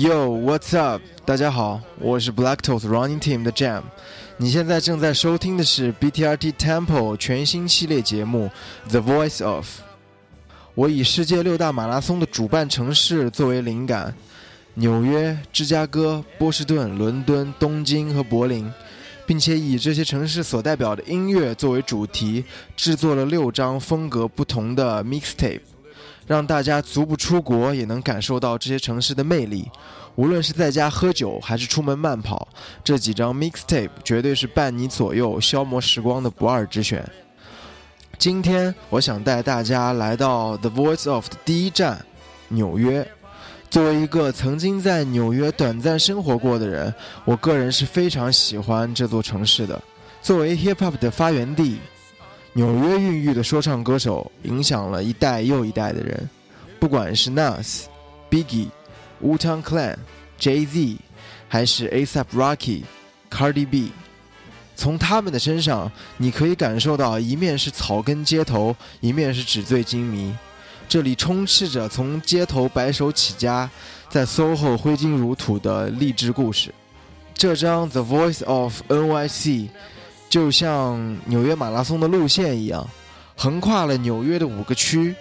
Yo, what's up？大家好，我是 Black Toes Running Team 的 Jam。你现在正在收听的是 BTRT Temple 全新系列节目《The Voice of》。我以世界六大马拉松的主办城市作为灵感，纽约、芝加哥、波士顿、伦敦、东京和柏林，并且以这些城市所代表的音乐作为主题，制作了六张风格不同的 mixtape，让大家足不出国也能感受到这些城市的魅力。无论是在家喝酒还是出门慢跑，这几张 mixtape 绝对是伴你左右、消磨时光的不二之选。今天我想带大家来到 The Voice of 的第一站——纽约。作为一个曾经在纽约短暂生活过的人，我个人是非常喜欢这座城市的。作为 hip hop 的发源地，纽约孕育的说唱歌手影响了一代又一代的人，不管是 Nas、Biggie。Wu-Tang Clan、Jay-Z，还是 A$AP Rocky、Cardi B，从他们的身上，你可以感受到一面是草根街头，一面是纸醉金迷。这里充斥着从街头白手起家，在 SOHO 挥金如土的励志故事。这张《The Voice of NYC》就像纽约马拉松的路线一样，横跨了纽约的五个区。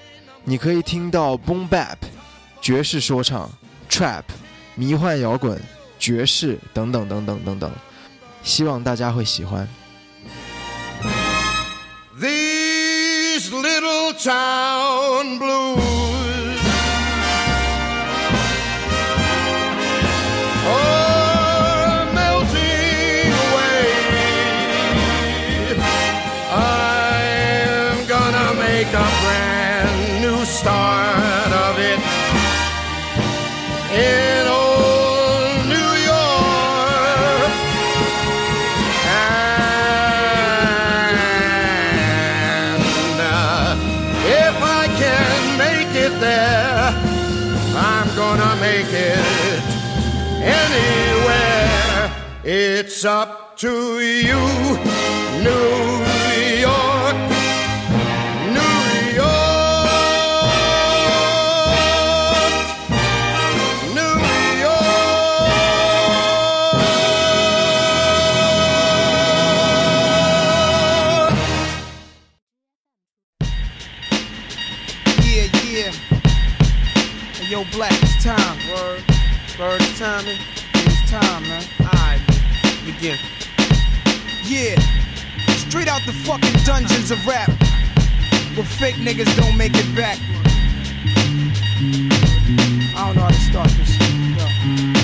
你可以听到 Boom Bap、爵士说唱。Trap、迷幻摇滚、爵士等等等等等等，希望大家会喜欢。These little town blue It's up to you, New Yeah. Straight out the fucking dungeons of rap. Where fake niggas don't make it back. I don't know how to start this. Man.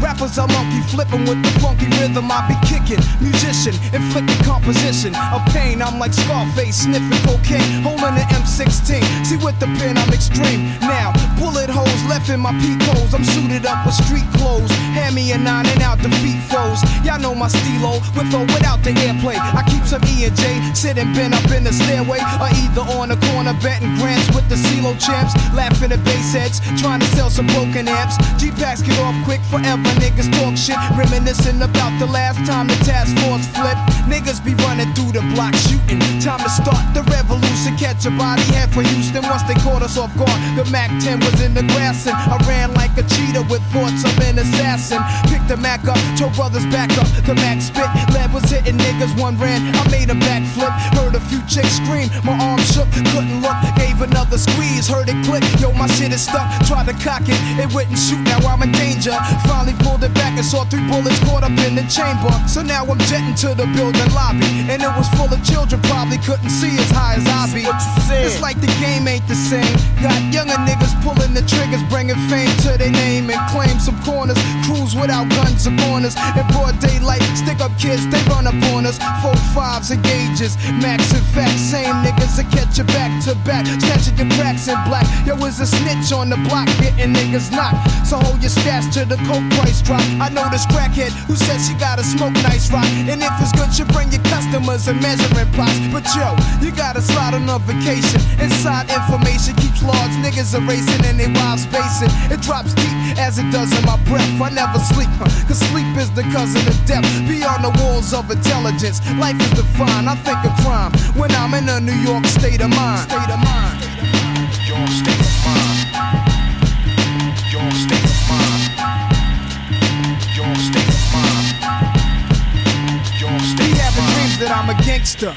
Rappers are monkey flipping with the funky rhythm I be kicking. Musician, inflicting composition of pain. I'm like Scarface sniffing cocaine, holding an M16. See with the pen I'm extreme. Now bullet holes left in my peak holes. I'm suited up with street clothes. Hand me a nine and out the feet foes. Y'all know my stilo with or without the airplay. I keep some E and J sitting bent up in the stairway, or either on the corner betting grants with the CeeLo champs, laughing at bass heads, trying to sell some broken amps. G packs get off quick forever. Niggas talk shit, reminiscing about the last time the task force flipped. Niggas be running through the block shooting. Time to start the revolution. Catch a body head for Houston once they caught us off guard. The Mac 10 was in the grass and I ran like a cheetah with thoughts of an assassin. Picked the Mac up, told brothers back up. The Mac spit, lead was hitting niggas. One ran, I made a backflip. Heard a few chicks scream, my arm shook, couldn't look. Gave another squeeze, heard it click. Yo, my shit is stuck. Tried to cock it, it wouldn't shoot. Now I'm in danger. Finally pulled it back and saw three bullets caught up in the chamber. So now I'm jetting to the building lobby. And it was full of children, probably couldn't see as high as I be. It's like the game ain't the same. Got younger niggas pulling the triggers, bringing fame to their name and claim some corners. Crews without guns or corners. In broad daylight, stick up kids, they run up on us. Four fives and gauges, max and facts. Same niggas that catch you back to back. Snatching your cracks in black. Yo, is a snitch on the block, getting niggas knocked. So hold your stash till the coke price drop. I know this crackhead who says she gotta smoke nice rock. And if it's good, you bring your customers and measuring plots. But yo, you gotta slide on a vacation. Inside information keeps large niggas erasing racing and they wild spacing. It drops deep as it does in my breath. I never sleep, huh? cause sleep is the cousin of death. Beyond the walls of intelligence, life is defined. I think of crime when I'm in a New York state of mind. State of mind. Your state of mind. Your state of mind. Your state of mind. Your state of having mind. dreams that I'm a gangster.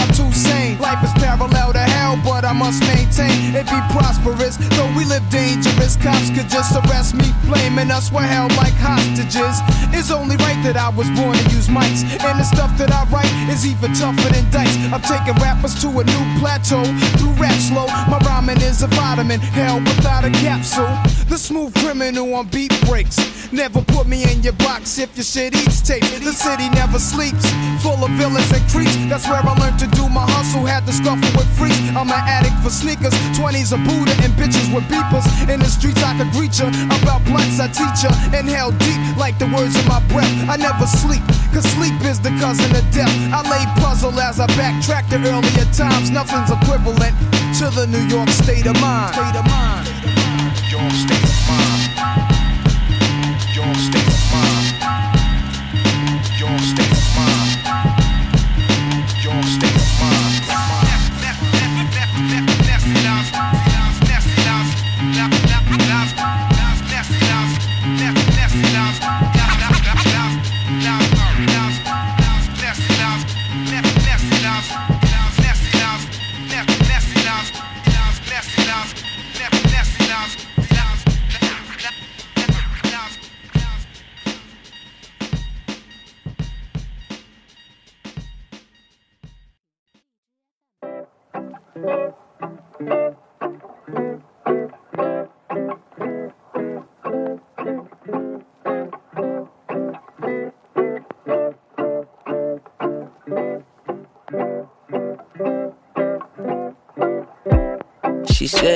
I'm too sane. Life is parallel to hell, but I must maintain it be prosperous. Though we live dangerous, cops could just arrest me, blaming us. We're held like hostages. It's only right that I was born to use mics, and the stuff that I write is even tougher than dice. I'm taking rappers to a new plateau through rap slow. My rhyming is a vitamin, hell without a capsule. The smooth criminal on beat breaks. Never put me in your box if your shit eats tape. The city never sleeps, full of villains and creeps. That's where I learned to do my hustle. Had to scuffle with freaks. I'm an addict for sneakers, 20s a Buddha and bitches with beepers. In the streets I could greet ya. About blunts I teach ya. Inhale deep like the words in my breath. I never sleep, cause sleep is the cousin of death. I lay puzzle as I backtrack to earlier times. Nothing's equivalent to the New York state of mind. State of mind. State of mind.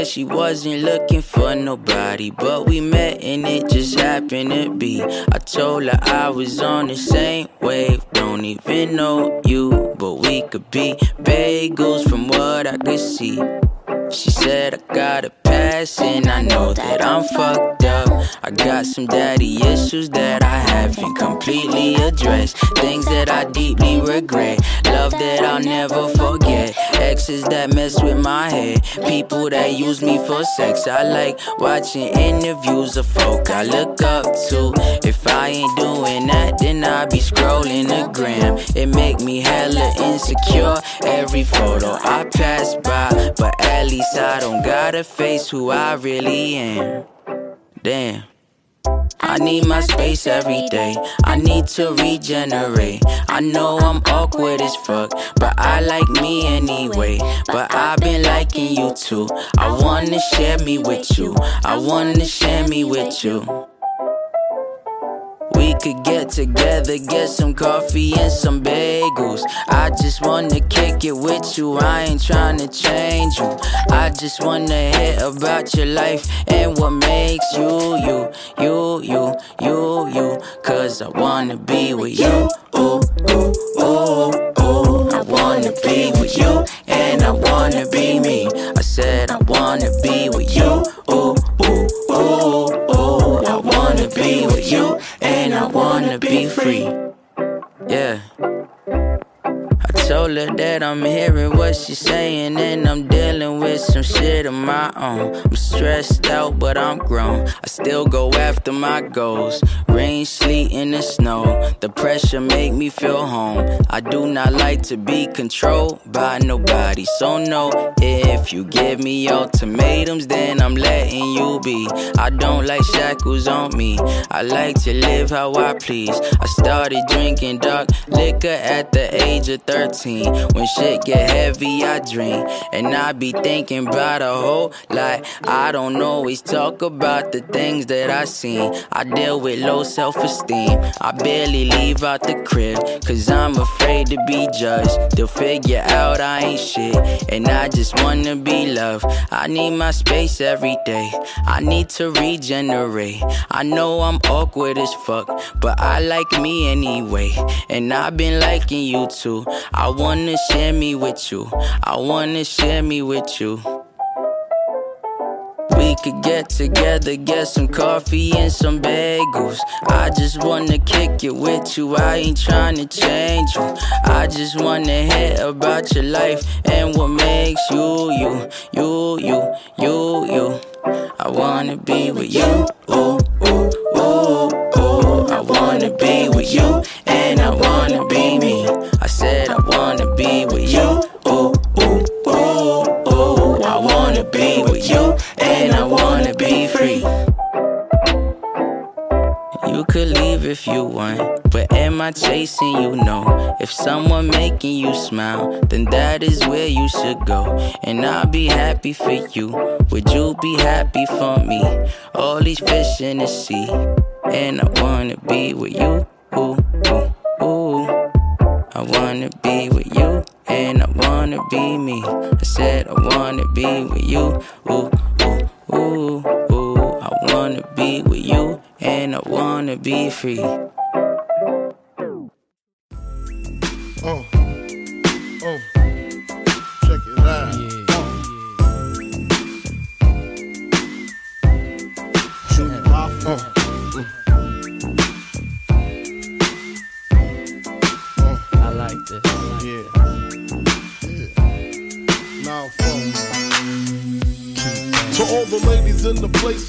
Said she wasn't looking for nobody, but we met and it just happened to be. I told her I was on the same wave, don't even know you, but we could be bagels from what I could see. She said I got a pass and I know that I'm fucked up. I got some daddy issues that I haven't completely addressed. Things that I deeply regret. Love that I'll never forget. Exes that mess with my head. People that use me for sex. I like watching interviews of folk I look up to. If I ain't doing that, then I be scrolling the gram. It make me hella insecure. Every photo I pass by, but at least I don't gotta face who I really am. Damn. I need my space every day. I need to regenerate. I know I'm awkward as fuck, but I like me anyway. But I've been liking you too. I wanna share me with you. I wanna share me with you. Could get together, get some coffee and some bagels. I just wanna kick it with you. I ain't tryna change you. I just wanna hear about your life and what makes you you, you, you, you, you. Cause I wanna be with you. Ooh, ooh, ooh, ooh. I wanna be with you, and I wanna be me. I said I wanna be with you, and I wanna be free. Yeah. Her that I'm hearing what she's saying and I'm dealing with some shit of my own. I'm stressed out, but I'm grown. I still go after my goals. Rain, sleet, and the snow. The pressure make me feel home. I do not like to be controlled by nobody. So no, if you give me ultimatums, then I'm letting you be. I don't like shackles on me. I like to live how I please. I started drinking dark liquor at the age of 13. When shit get heavy, I dream. And I be thinking about a whole lot. I don't always talk about the things that I seen. I deal with low self esteem. I barely leave out the crib, cause I'm afraid to be judged. They'll figure out I ain't shit. And I just wanna be loved. I need my space every day. I need to regenerate. I know I'm awkward as fuck, but I like me anyway. And I've been liking you too. I wanna share me with you. I wanna share me with you. We could get together, get some coffee and some bagels. I just wanna kick it with you. I ain't trying to change you. I just wanna hear about your life and what makes you, you, you, you, you, you. I wanna be with you. Chasing you? know If someone making you smile, then that is where you should go. And I'll be happy for you. Would you be happy for me? All these fish in the sea, and I wanna be with you. Ooh, ooh, ooh. I wanna be with you, and I wanna be me. I said I wanna be with you. Ooh, ooh, ooh, ooh. I wanna be with you, and I wanna be free.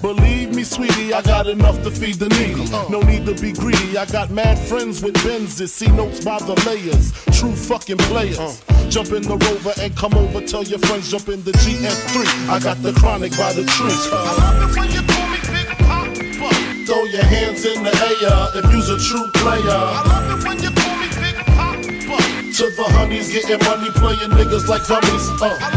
Believe me, sweetie, I got enough to feed the needy. No need to be greedy. I got mad friends with Benzes. See notes by the layers. True fucking players. Jump in the rover and come over. Tell your friends jump in the GS3. I got the chronic by the tree. I love it when you call me Big Papa. Throw your hands in the air if you's a true player. I love it when you call me Big Papa. To the honeys getting money, playing niggas like dummies. Uh.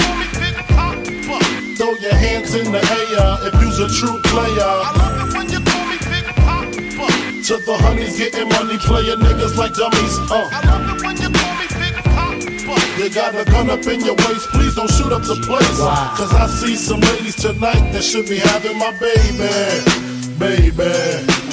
Throw your hands in the air if you's a true player. I love it when you call me Big Papa. To the honeys getting money, playing niggas like dummies. Uh. I love it when you call me Big Papa. You got a gun up in your waist, please don't shoot up the place. Cause I see some ladies tonight that should be having my baby, baby.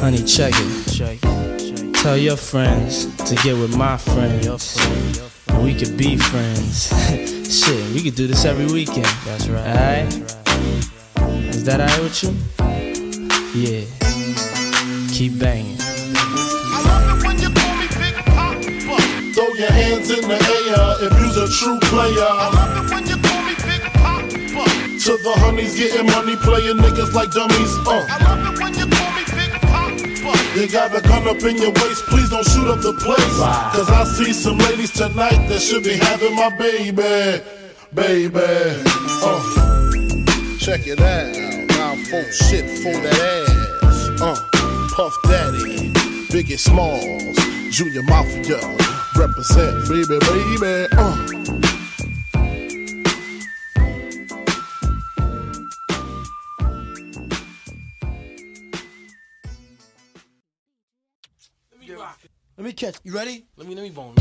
Honey, check it. Tell your friends to get with my friends. And we could be friends. Shit, we could do this every weekend. That's right. Alright? Is that alright with you? Yeah. Keep banging. I love it when you call me Big Papa. Throw your hands in the air if you's a true player. I love it when you call me Big Papa. To the honeys getting money, playing niggas like dummies. Uh. You got a gun up in your waist, please don't shoot up the place. Cause I see some ladies tonight that should be having my baby, baby. Uh. Check it out. Now full shit for that ass. Uh. Puff Daddy, Biggie Smalls, Junior Mafia, represent, baby, baby. Uh. Let me catch. You ready? Let me let me bone.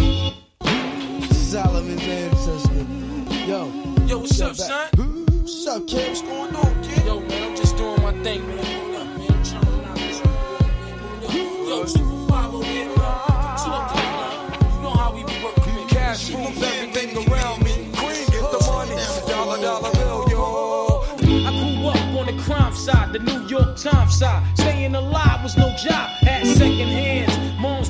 Solomon ancestor. Yo. Yo, what's up, back. son? What's up, kid? What's going on, kid? Yo, man, I'm just doing my thing, man. What up, man? I'm chilling out this man. Yo, Super Five over here, man. Chill up to the line. You know how we be man. Cash moves everything around me. Queen get the money, dollar dollar bill, yo. I grew up on the crime side, the New York Times side. Staying alive was no job, had second hands. Moms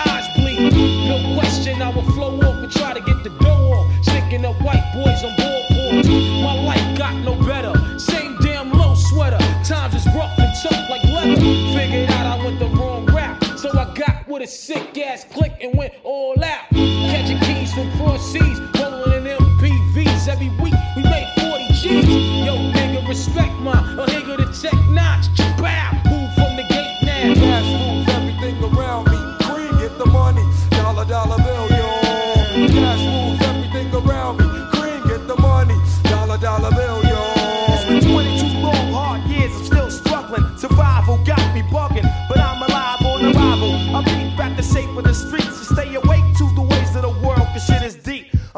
Figured out I went the wrong route. So I got with a sick ass click and went all out. Catching keys from cross seas. Rolling in MPVs. Every week we made 40 G's. Yo, nigga, respect my a nigga to tech notch. Bow. Move from the gate now. Cash moves everything around me. Queen get the money, dollar dollar bill,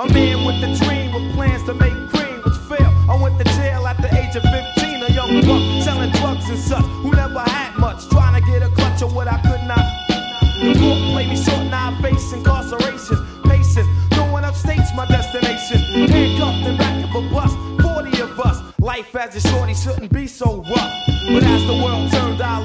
A man with a dream, with plans to make cream, which fail. I went to jail at the age of 15, a young buck selling drugs and such, who never had much, trying to get a clutch of what I could not. The court played me short, now I face incarceration. Pacing, going upstate's my destination. Handcuffed in back of a bus, 40 of us. Life as a shorty shouldn't be so rough. But as the world turned, I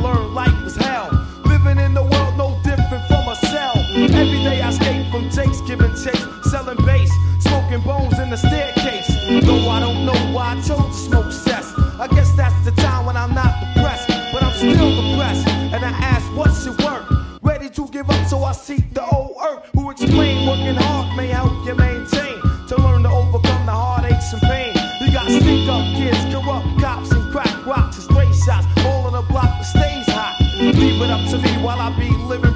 Though I don't know why I chose to smoke cess. I guess that's the time when I'm not depressed, but I'm still depressed. And I ask, what's your work? Ready to give up, so I seek the old earth. Who explain working hard may help you maintain. To learn to overcome the heartaches and pain. You got stick up kids, corrupt cops, and crack rocks and stray shots. All on the block that stays hot. Leave it up to me while I be living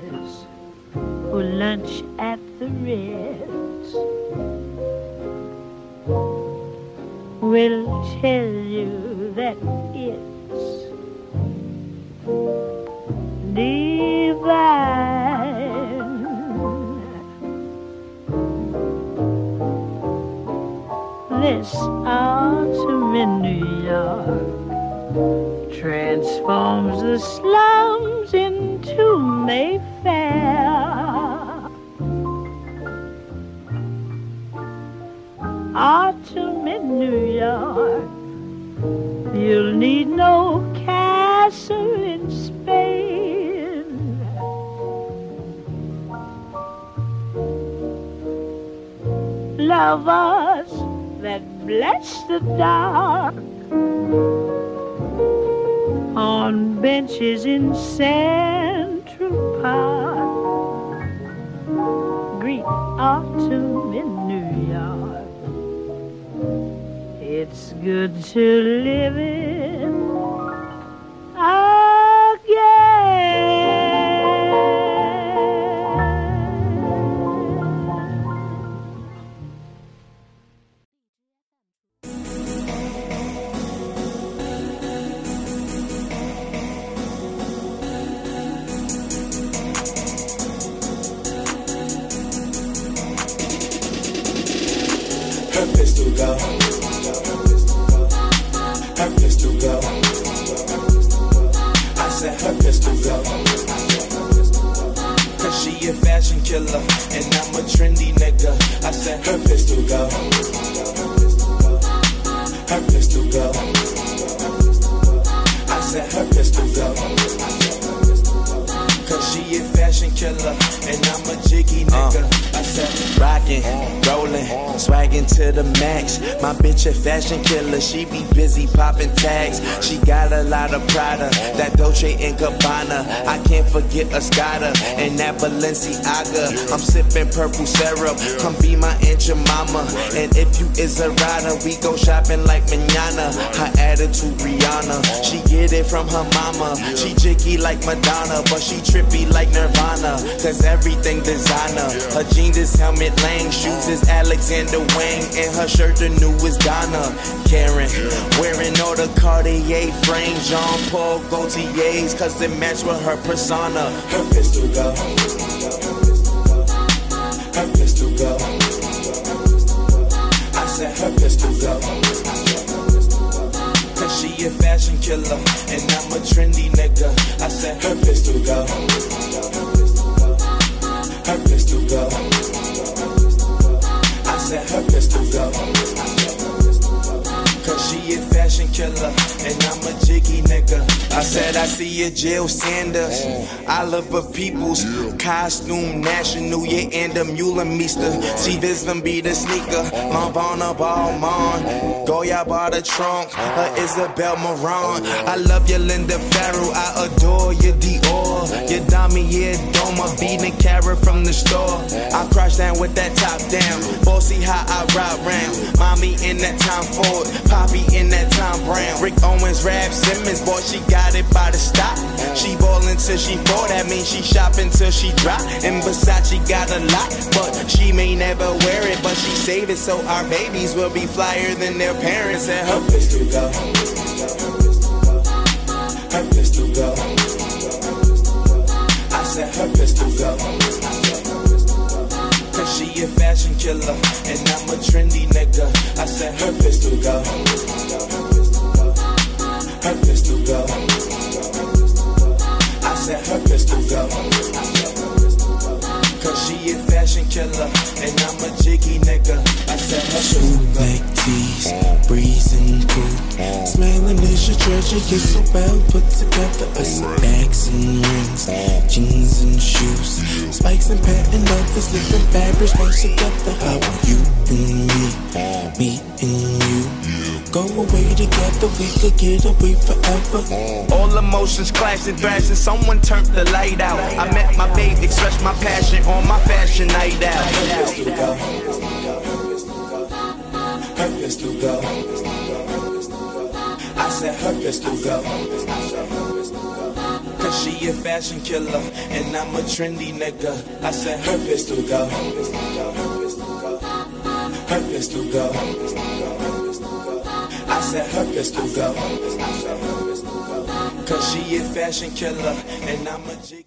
voices who lunch at the Ritz will tell you that it's divine. This autumn in New York transforms the slums into Mayfair. Autumn in New York, you'll need no castle in Spain. Lovers that bless the dark on benches in Central Park. Greet autumn in New York. It's good to live it again. A fashion killer and I'm a trendy nigga. I said her pistol go. Her pistol go. I said her pistol go. Cause she a fashion killer and I'm a jiggy uh. nigga. I said said, rockin', rollin', swaggin' to the max. My bitch a fashion killer, she be busy poppin' tags. She got a lot of Prada, that Dolce and Gabbana. I can't forget Escada and that Balenciaga. I'm sippin' purple syrup, come be my Aunt mama. And if you is a rider, we go shopping like manana. Her attitude Rihanna, she get it from her mama. She jicky like Madonna, but she trippy like Nirvana. Cause everything designer. Her jeans is Helmut Lang, shoes is Alexander Wang, and her shirt the newest Donna. Karan, wearing all the Cartier frames, Jean Paul Gaultier's, cause they match with her persona. Her pistol go. Her pistol go. I said her pistol go. Cause she a fashion killer, and I'm a trendy nigga. I said her pistol go. Her pistol go. Said her pistol go. Cause she a fashion killer, and I'm a jiggy nigga. I said I see a Jil Sanders, mm. Oliver Peoples, costume national, yeah, and Ann Demeulemeester. See mm. this them be the sneaker, mm. Lavana Balmain, Goyard by the trunk, her Isabel Marant. Oh, I love your Linda Farrow, I adore your Dior, your Dami, yeah, Doma, beating carrot from the store. I crash down with that top down, bossy how I ride round. Mommy in that Tom Ford, Poppy in that Thom Browne. Rick Owens, Raf Simons, boy, she got it by the stop. She ballin' till she fall, that means she shopping till she drop. And Versace got a lot, but she may never wear it, but she save it so our babies will be flyer than their parents. And her pistol go. Her pistol go. I said her pistol go. A fashion killer, and I'm a trendy nigga. I said her pistol go. Her pistol go. I said her pistol go. Cause she a fashion killer, and I'm a jiggy nigga. I said her go. Black tees, breezing cool. Smiling is your treasure, you're so well put together. I bags and rings, jeans and shoes, spikes and patent leathers, different fabrics mixed together. How are you and me, me and you? Go away together, we could get away forever. Uh. All emotions clashing, thrashing. Someone turned the light out. I met my babe, expressed my passion on my fashion night out. Her pistol go. Her pistol go. I said her pistol go. Cause she a fashion killer, and I'm a trendy nigga. I said her pistol go. Her pistol go. I said her pistol go. Cause she a fashion killer, and I'm a jig.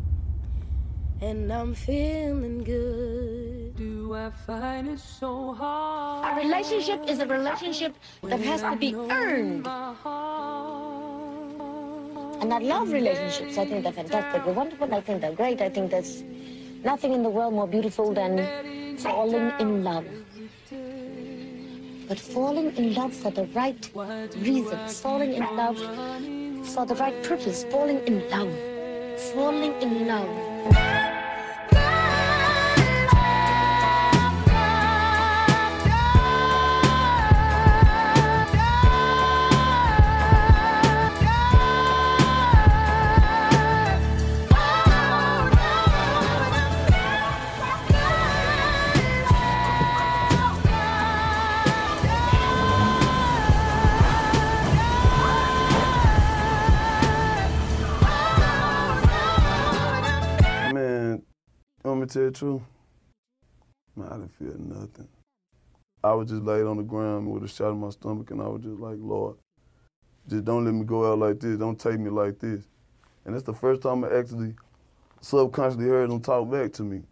and I'm feeling good. Do I find it so hard? A relationship is a relationship that has to be earned. And I love relationships. I think they're fantastic. They're wonderful. I think they're great. I think there's nothing in the world more beautiful than falling in love. But falling in love for the right reasons, falling in love for the right purpose, falling in love, falling in love. Me tell you the truth? Man, I didn't feel nothing. I was just laid on the ground with a shot in my stomach, and I was just like, Lord, just don't let me go out like this. Don't take me like this. And it's the first time I actually subconsciously heard him talk back to me.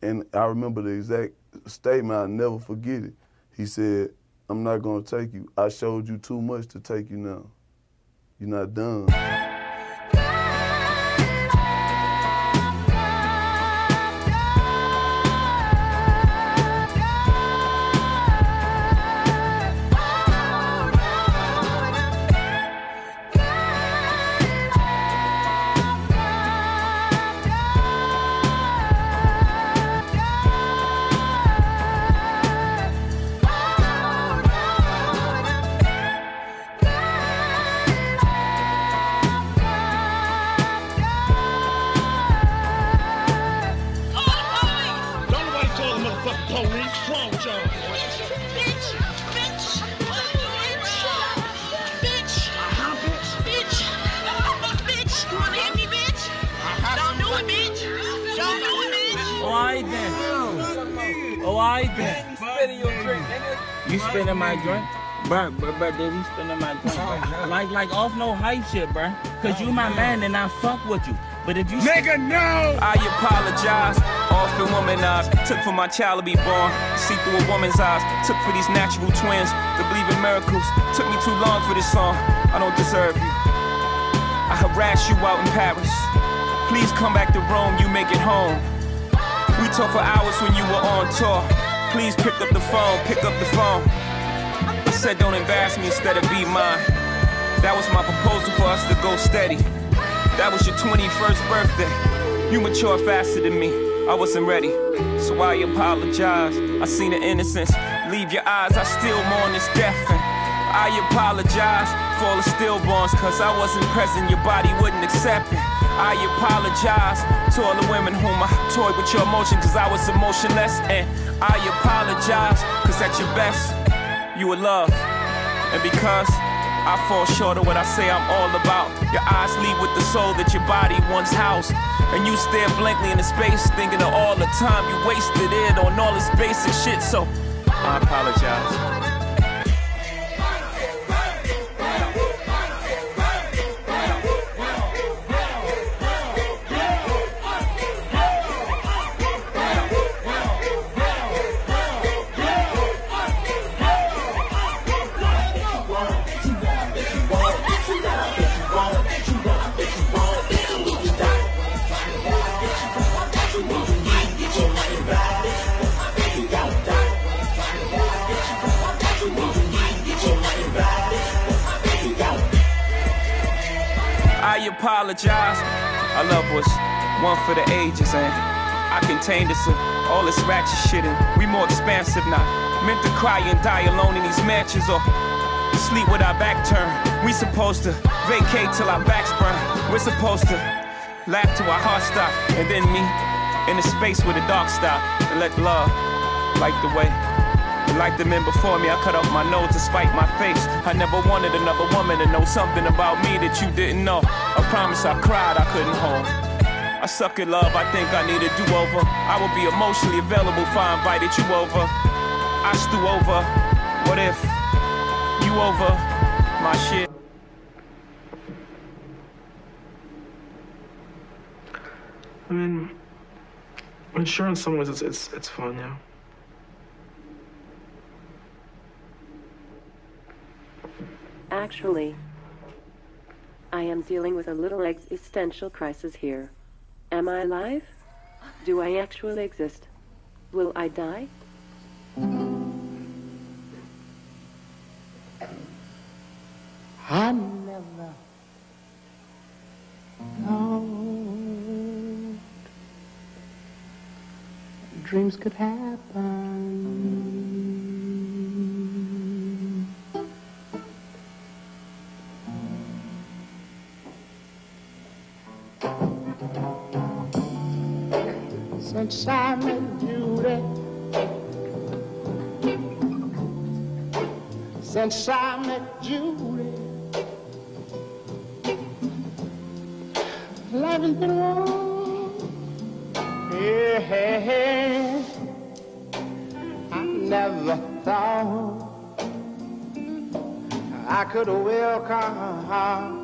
And I remember the exact statement. I'll never forget it. He said, I'm not gonna take you. I showed you too much to take you now. You're not done. Alright then. Then. Your drink, nigga. You spinning my drink? Bruh, bruh, bruh, dude, you spinning my drink, bruh. Like, like off no hype shit, bruh. Cause you my man and I fuck with you. But if you Nigga, no! I apologize, often womanized. Took for my child to be born, see through a woman's eyes. Took for these natural twins to believe in miracles. Took me too long for this song, I don't deserve you. I harass you out in Paris. Please come back to Rome, you make it home. We talked for hours when you were on tour. Please pick up the phone, pick up the phone. I said don't embarrass me instead of be mine. That was my proposal for us to go steady. That was your 21st birthday. You mature faster than me. I wasn't ready, so I apologize. I seen the innocence leave your eyes. I still mourn this death, and I apologize for all the stillborns, cause I wasn't present. Your body wouldn't accept it. I apologize to all the women whom I toyed with your emotion, cause I was emotionless. And I apologize, cause at your best, you were love. And because I fall short of what I say I'm all about. Your eyes leave with the soul that your body once housed. And you stare blankly into space, thinking of all the time you wasted it on all this basic shit. So I apologize. Apologize. Our love was one for the ages, and I contained us all this ratchet shit, and we more expansive now. Meant to cry and die alone in these mansions, or sleep with our back turned. We supposed to vacate till our backs burn. We're supposed to laugh till our hearts stop, and then me in the space where the dark stop, and let love light the way. Like the men before me, I cut off my nose to spite my face. I never wanted another woman to know something about me that you didn't know. I promise I cried, I couldn't hold. I suck at love, I think I need a do-over. I will be emotionally available if I invited you over. I stew over. What if you over my shit? I mean, sure, in some ways it's it's it's fun, yeah. Actually, I am dealing with a little existential crisis here. Am I alive? Do I actually exist? Will I die? I never thought dreams could happen. Since I met Judy, since I met Judy. Life has been wrong. Yeah, I never thought I could welcome.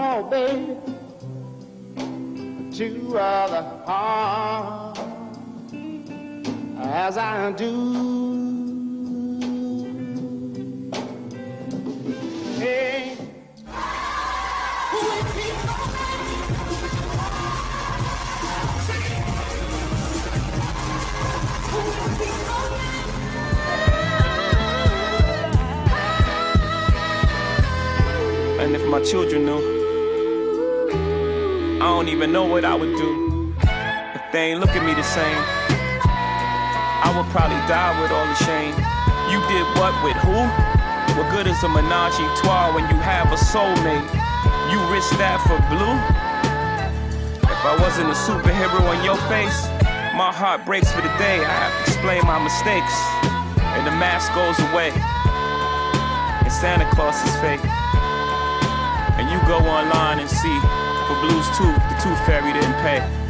no, baby. To other heart as I do. Hey. And if my children knew don't even know what I would do if they ain't look at me the same. I would probably die with all the shame. You did what with who? What good is a menage a trois when you have a soulmate? You risk that for blue? If I wasn't a superhero on your face, my heart breaks for the day. I have to explain my mistakes, and the mask goes away, and Santa Claus is fake. And you go online and see for Blues 2, the Tooth Fairy didn't pay.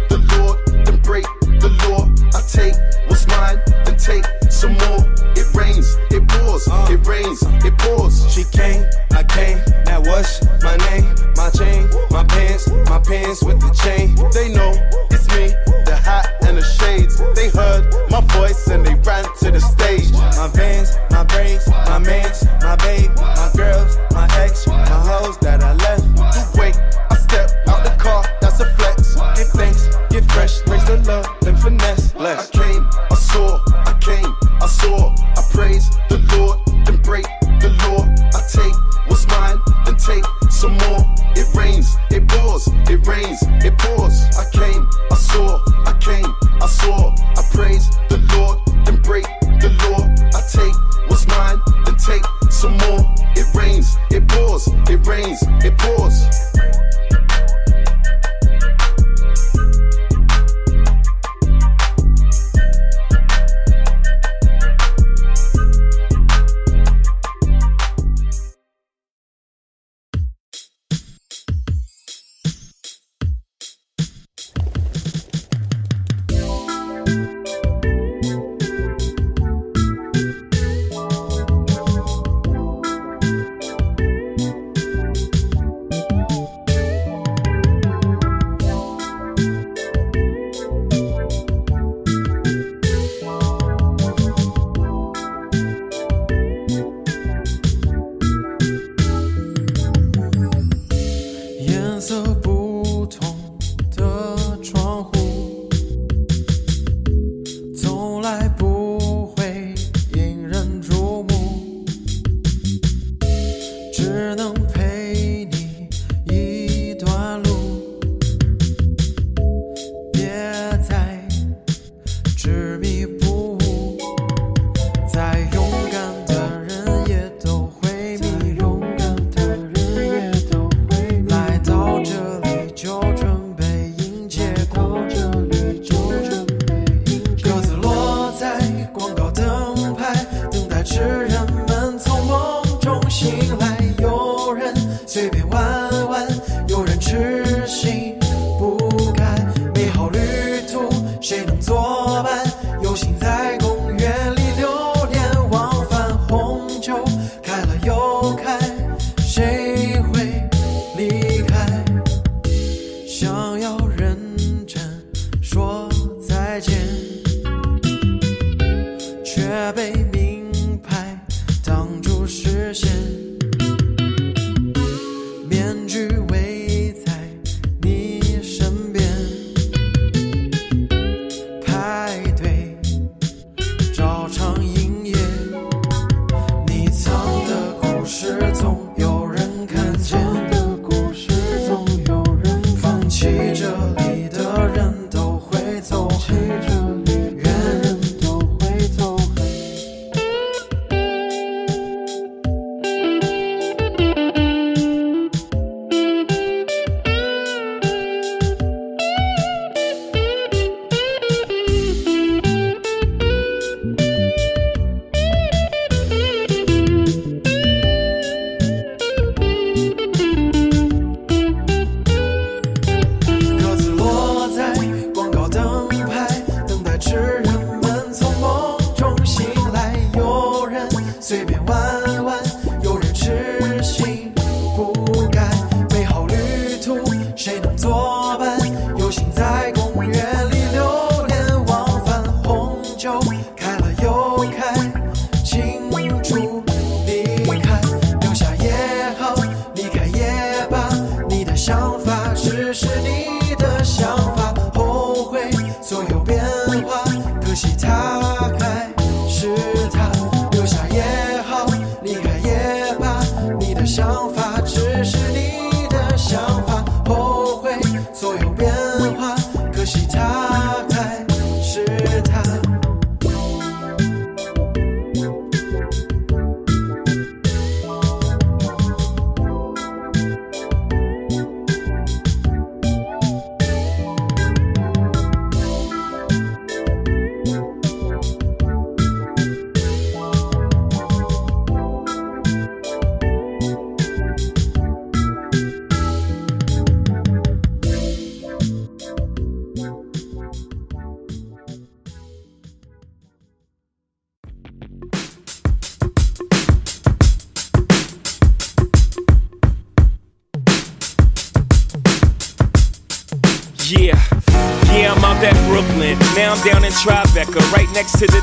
pours, it rains, it pours. She came, I came, that was my name, my chain, my pants, my pants with the chain. They know it's me, the hat and the shades. They heard my voice and they ran to the stage. My veins, my brains, my mans, my babe, my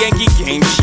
Yankee.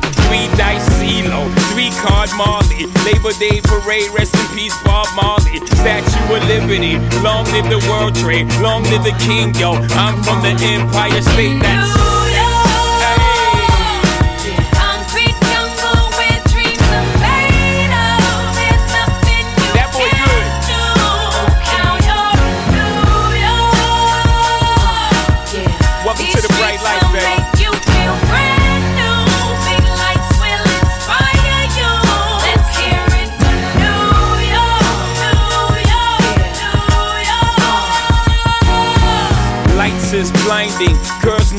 Three dice CeeLo, three card Marley. Labor Day parade, rest in peace, Bob Marley. Statue of Liberty, long live the World Trade, long live the King, yo. I'm from the Empire State. That's Concrete jungle where dreams are made of. There's nothing you can't do. Now you're New York. Welcome to the bright light, baby. New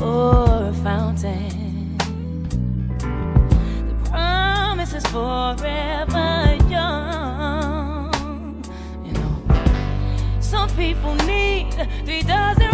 For a fountain. The promise is forever young. You know, some people need three dozen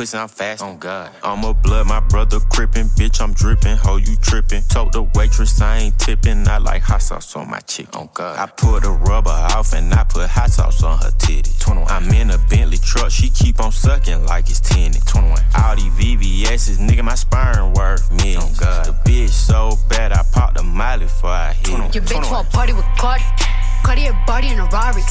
pussy, I'm fast. On God. I'm a blood, my brother crippin'. Bitch, I'm drippin'. Ho, you trippin'. Told the waitress I ain't tippin'. I like hot sauce on my chick. On God. I pull the rubber off and I put hot sauce on her titty. 21. I'm in a Bentley truck. She keep on sucking like it's tinted. 21. All these VVS's, nigga, my sperm worth millions. On God. The bitch so bad, I popped a molly before I hit it. Your bitch want party with Cardi. Cardi a body in a Rari.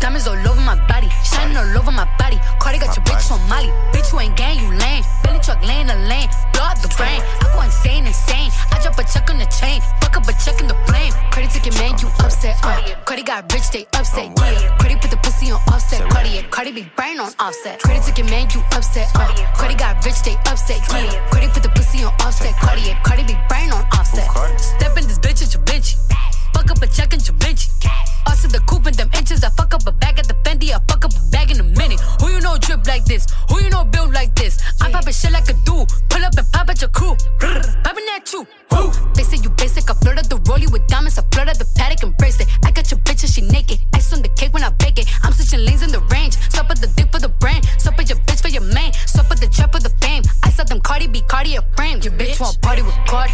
Diamonds all over my body. Shining all over my body. Cardi got your bitch on Molly. Bitch, you ain't gang, you lame. Billy truck laying the lane. Blow up the brain. I go insane, insane. I drop a check on the chain. Fuck up a check in the flame. Took your man, you upset. Uh. Cardi got rich, they upset. Yeah. Cardi put the pussy on offset. Cardi, yeah. Cardi be brain on offset. Took your man, you upset. Uh. Cardi got rich, they upset. Yeah. Cardi put the pussy on offset. Cardi, yeah. Cardi be brain on offset. Step in this bitch at your bitch. Fuck up a check in your bitch. Us in the coupe in them inches. I fuck up a bag at the Fendi. I fuck up a bag in a minute. Who you know drip like this? Who you know build like this? I'm popping shit like a dude. Pull up and pop at your crew. Popping at you. Woo. They say you basic. I flooded the rollie with diamonds. I flooded the paddock and bracelet. I got your bitch and she naked. Ice on the cake when I bake it. I'm switching lanes in the range. Stop at the dick for the brain. Stop at your bitch for your main. Stop at the trap for the fame. I saw them Cardi B, Cardi a frame. Your bitch want party with Cardi.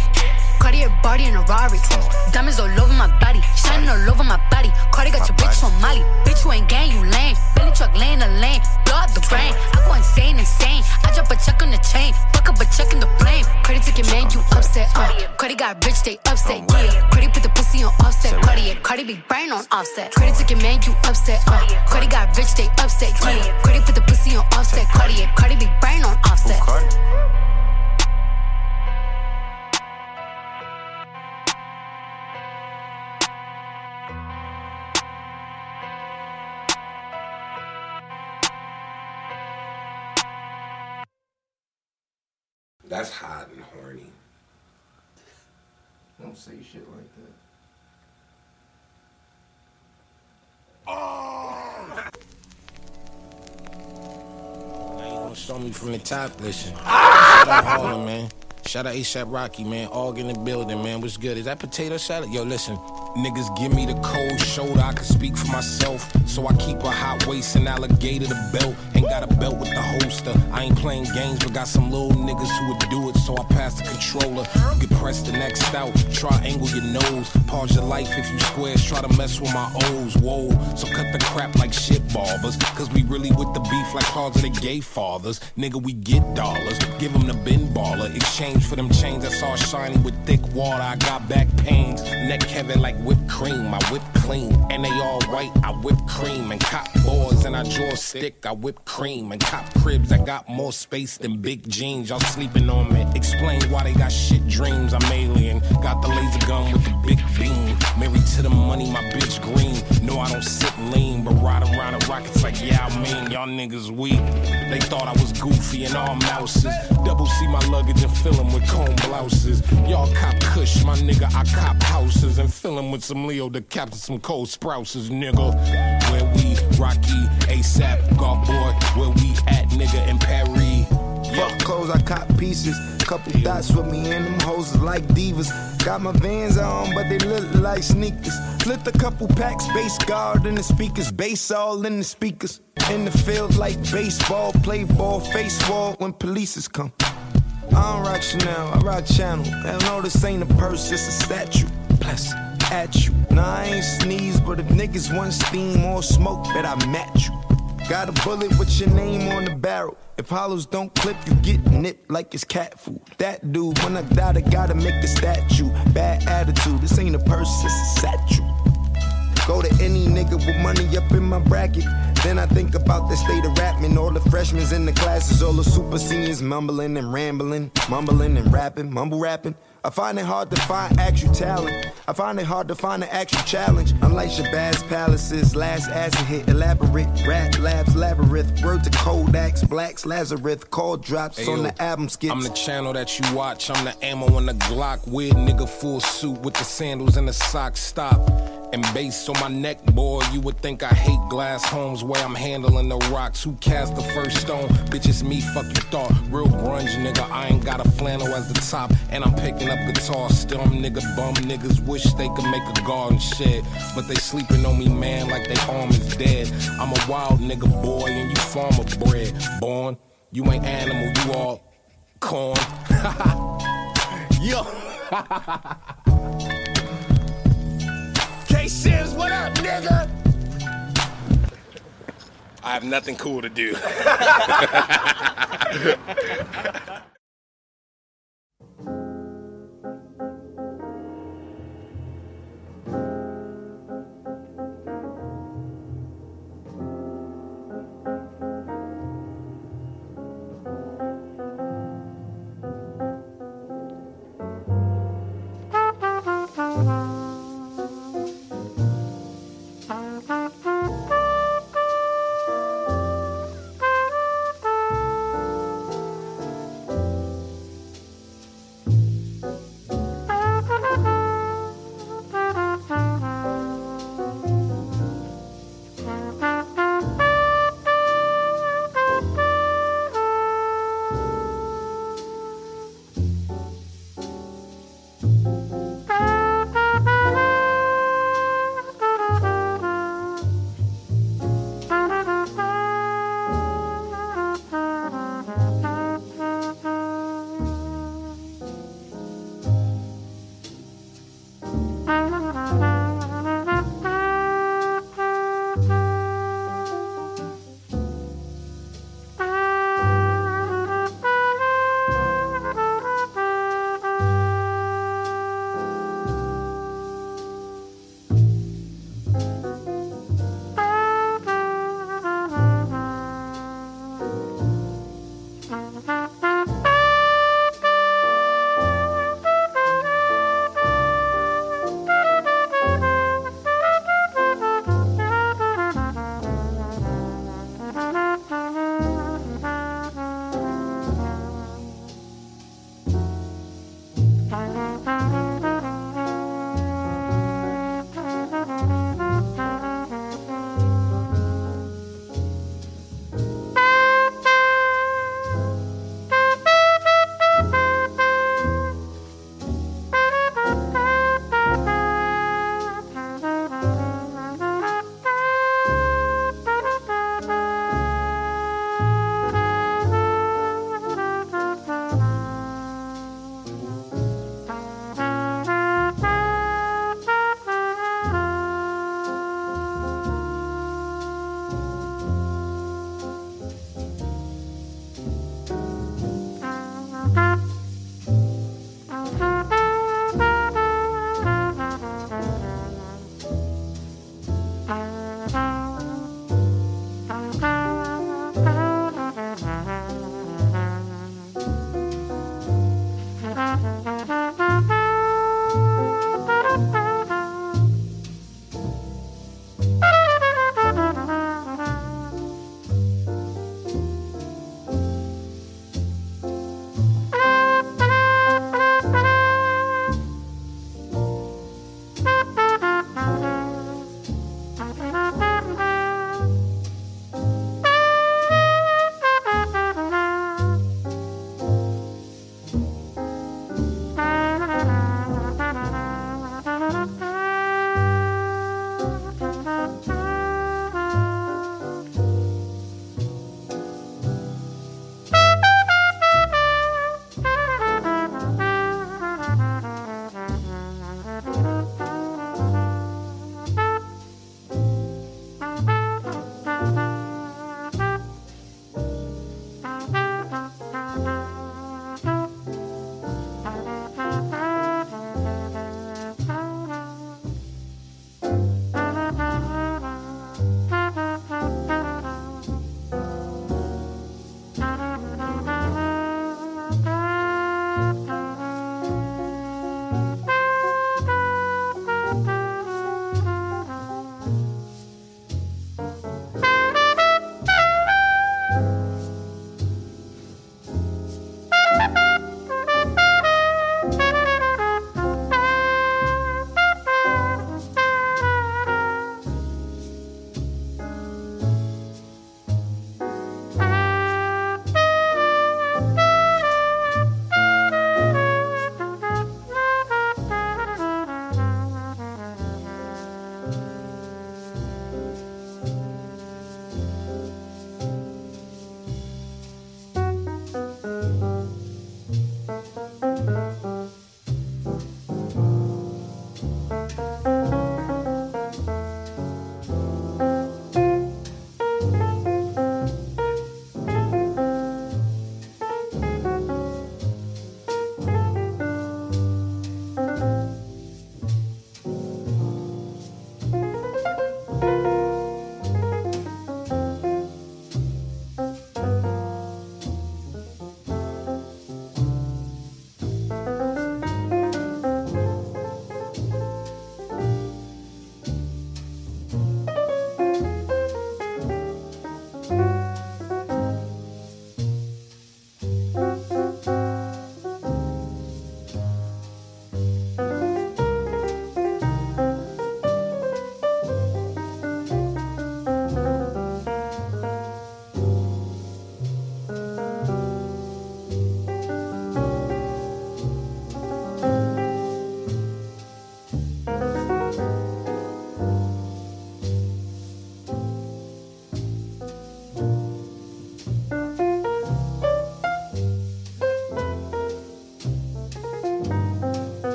Cardi a body in a Rari. Diamonds all over my body. Shining all over my body. Cardi got your bitch on Molly. Bitch, you ain't gang, you lame. Billy truck laying the lane. Blow the brain. I go insane, insane. I drop a check on the chain. Fuck up a check in the flame. Took your man, you upset. Uh. Cardi got rich, they upset. Yeah. Cardi put the pussy on offset. Cardi, yeah. Cardi be brain on offset. Took your man, you upset. Uh. Cardi got rich, they upset. Yeah. Cardi put the pussy on offset. Cardi, yeah. Cardi be brain on offset. That's hot and horny. Don't say shit like that. Now you gonna show me from the top. Listen. Ah! Shout out Harlem, man. Shout out ASAP Rocky, man. All in the building, man. What's good? Is that potato salad? Yo, listen. Niggas give me the cold shoulder, I can speak for myself. So I keep a hot waist and alligator the belt. Ain't got a belt with the holster. I ain't playing games, but got some little niggas who would do it, so I pass the controller. You can press the next out, triangle your nose. Pause your life if you squares, try to mess with my O's. Whoa, so cut the crap like shit barbers. Cause we really with the beef like cars of the gay fathers. Nigga, we get dollars, give them the bin baller. Exchange for them chains that's all shiny with thick water. I got back pains, neck heavy like whipped cream. I whip clean, and they all white. I whip cream and cop boys and I draw stick. I whip cream and cop cribs. I got more space than big jeans. Y'all sleeping on me. Explain why they got shit dreams. I'm alien. Got the laser gun with the big beam. Married to the money, my bitch green. No, I don't sit lean, but ride around in rockets like yeah, I mean y'all niggas weak. They thought I was goofy and all mouses. Double C my luggage and fill 'em with comb blouses. Y'all cop kush, my nigga. I cop houses and fill 'em with some Leo the captain, some cold sprouses, nigga. Where we Rocky, ASAP, golf boy. Where we at, nigga, in Paris. Fuck clothes, I cop pieces. Couple dots with me and them hoes is like divas. Got my vans on, but they look like sneakers. Flipped a couple packs, bass guard in the speakers, bass all in the speakers. In the field like baseball, play ball, face wall when polices come. I don't rock Chanel, I rock Channel. Hell no, this ain't a purse, it's a statue. Bless at you. Nah, I ain't sneeze, but if niggas want steam or smoke, bet I match you. Got a bullet with your name on the barrel. If hollows don't clip, you get nipped like it's cat food. That dude, when I die, I gotta make a statue. Bad attitude, this ain't a purse, it's a statue. Go to any nigga with money up in my bracket. Then I think about the state of rapping. All the freshmen in the classes, all the super seniors mumbling and rambling, mumbling and rapping, mumble rapping. I find it hard to find actual talent. I find it hard to find an actual challenge. Unlike Shabazz Palaces, last acid hit, elaborate rap labs, labyrinth, word to Kodaks, blacks, Lazarus, call drops Hey, on the album skits. I'm the channel that you watch. I'm the ammo in the Glock. Weird nigga full suit with the sandals and the socks. Stop. And bass on my neck, boy. You would think I hate glass homes where I'm handling the rocks. Who cast the first stone? Bitch, it's me. Fuck you thought. Real grunge nigga. I ain't got a flannel as the top. And I'm picking up guitar. Still, I'm nigga bum. Niggas wish they could make a garden shed. But they sleeping on me, man, like they arm is dead. I'm a wild nigga, boy. And you farmer bred. Born. You ain't animal. You all corn. Yo. K-Sims, what up, nigga? I have nothing cool to do.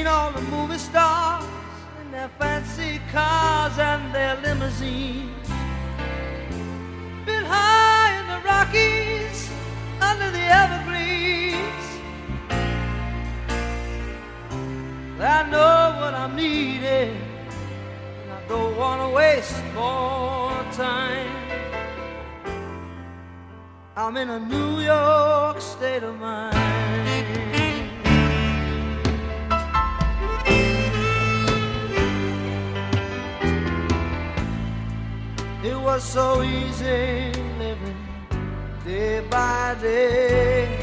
Seen all the movie stars in their fancy cars and their limousines. Been high in the Rockies under the evergreens. I know what I'm needing, and I don't want to waste more time. I'm in a New York state of mind. Was so easy living day by day.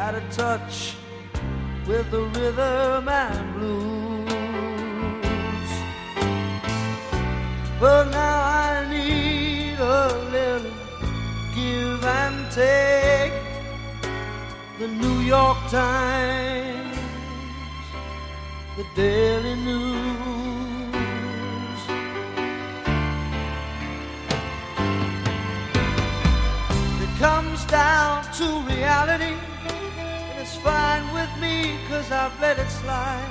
Out a touch with the rhythm and blues. But now I need a little give and take. The New York Times, the Daily News. Down to reality. and It's fine with me, cause I've let it slide.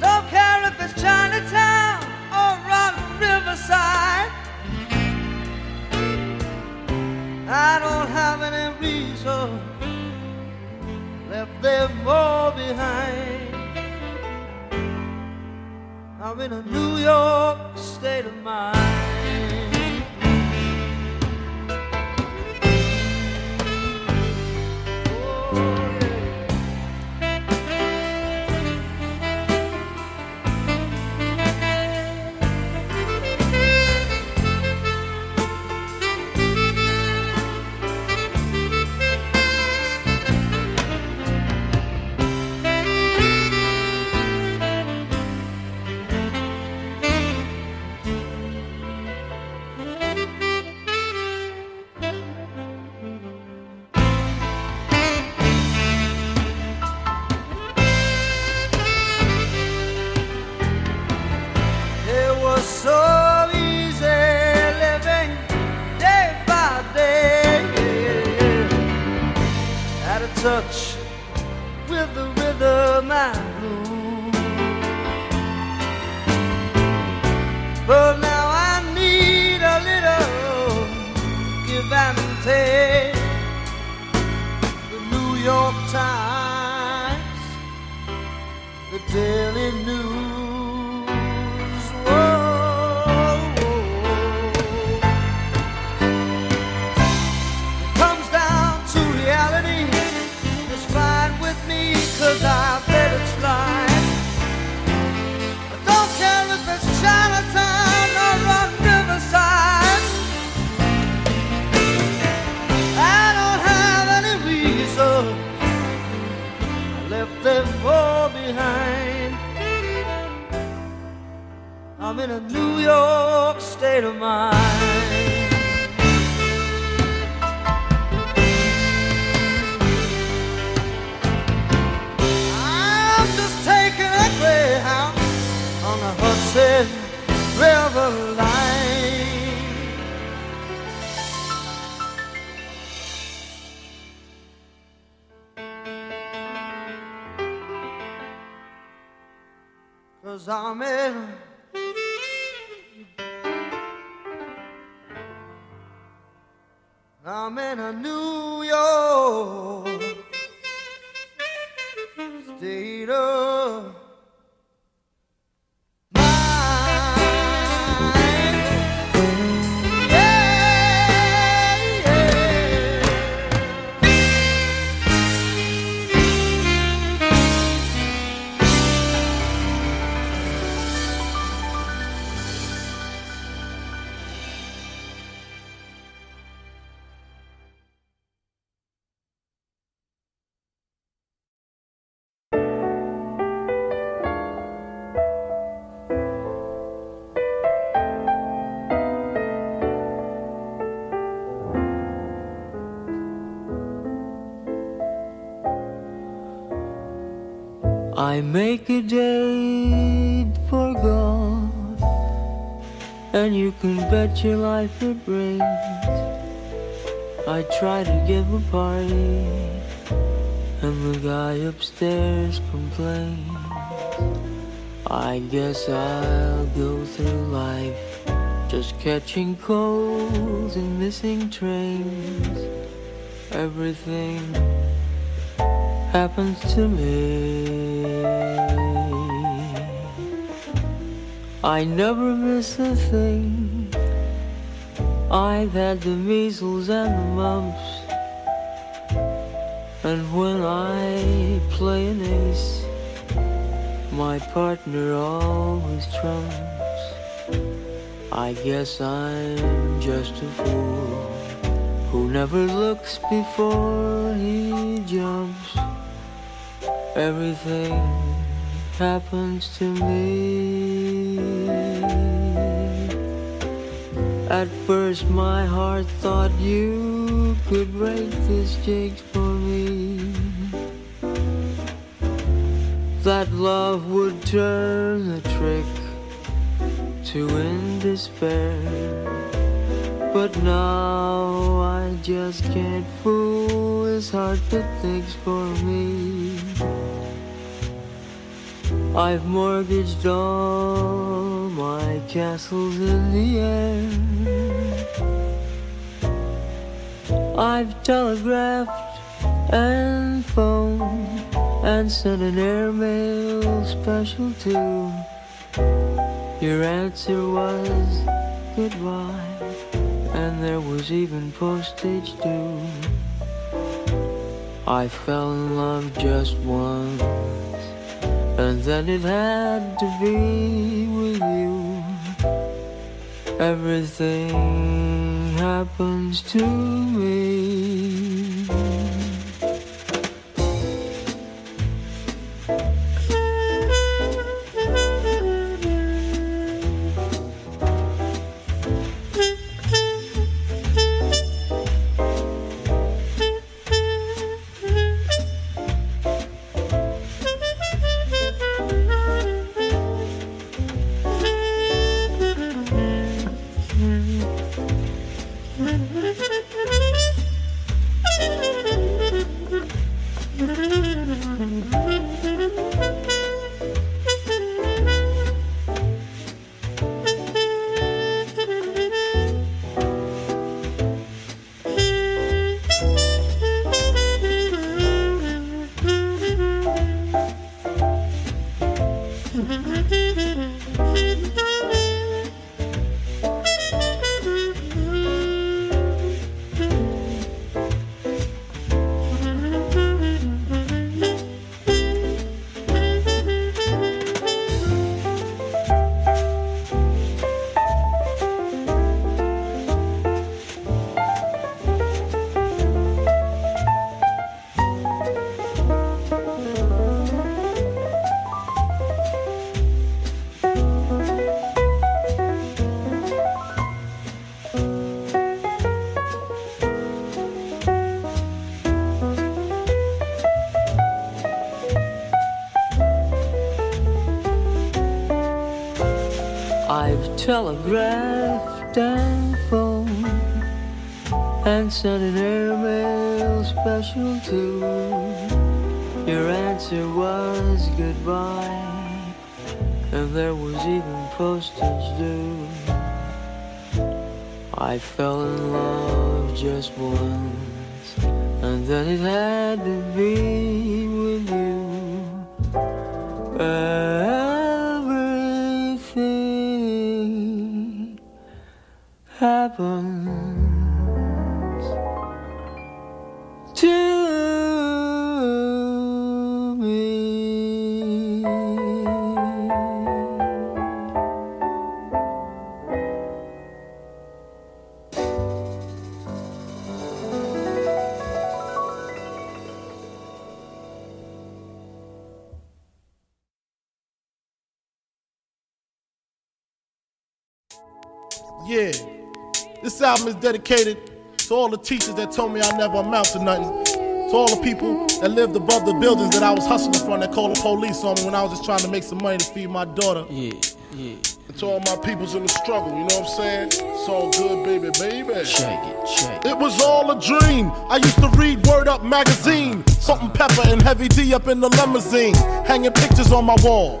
Don't care if it's Chinatown or on Riverside. I don't have any reason left them all behind. I'm in a New York state of mind. Make a date for God, and you can bet your life it rains. I try to give a party, and the guy upstairs complains. I guess I'll go through life just catching colds and missing trains. Everything happens to me. I never miss a thing. I've had the measles and the mumps. And when I play an ace, my partner always trumps. I guess I'm just a fool who never looks before he jumps. Everything happens to me. At first, my heart thought you could break this jigs for me. That love would turn the trick to end despair. But now I just can't fool his heart that thinks for me. I've mortgaged all my castles in the air. I've telegraphed and phoned and sent an airmail special too. Your answer was goodbye, and there was even postage due. I fell in love just once, and then it had to be with you. Everything happens to me. I've telegraphed and phoned and sent an airmail special too. Your answer was goodbye, and there was even postage due. I fell in love just once, and then it had to be album is dedicated to all the teachers that told me I never amount to nothing. To all the people that lived above the buildings that I was hustling from that called the police on me when I was just trying to make some money to feed my daughter. Yeah, yeah. And to all my peoples in the struggle, you know what I'm saying? It's all good, baby, baby. Check it, check It It was all a dream. I used to read Word Up magazine. Uh-huh. Salt-N-Pepa and Heavy D up in the limousine. Hanging pictures on my wall.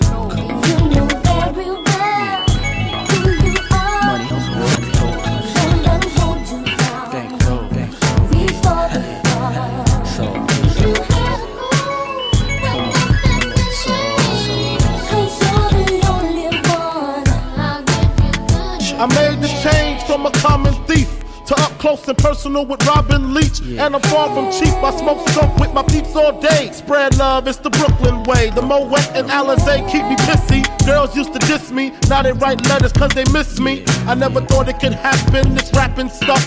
I made the change from a common thief to up close and personal with Robin Leach. And I'm far from cheap. I smoke skunk with my peeps all day. Spread love, it's the Brooklyn way. The Moet and Alizé keep me pissy. Girls used to diss me, now they write letters cause they miss me. I never thought it could happen, this rapping stuff.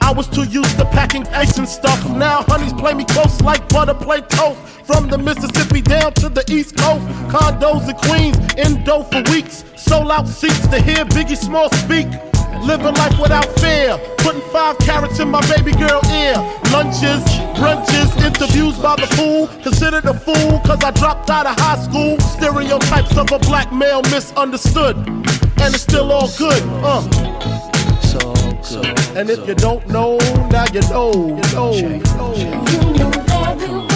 I was too used to packing ice and stuff. Now honeys play me close like butter play toast. From the Mississippi down to the East Coast. Condos in Queens, in dough for weeks. Sold out seats to hear Biggie Small speak. Living life without fear. Putting five carrots in my baby girl ear. Lunches, brunches, interviews by the pool. Considered a fool cause I dropped out of high school. Stereotypes of a black male misunderstood. And it's still all good. Uh. And if you don't know, now you know, you know, you know. Big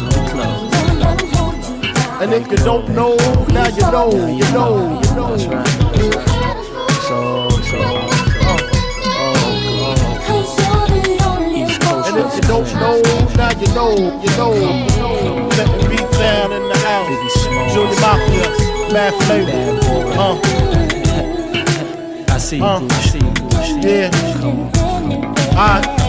And if you don't know, now you know, you know, you know. So, so, And if you don't know, now you know, you know. Setting beat down in the house. Junior Mafia, Mad Flavor. Uh. I see you, Uh. I see you, I see you. Yeah. Come on, come on.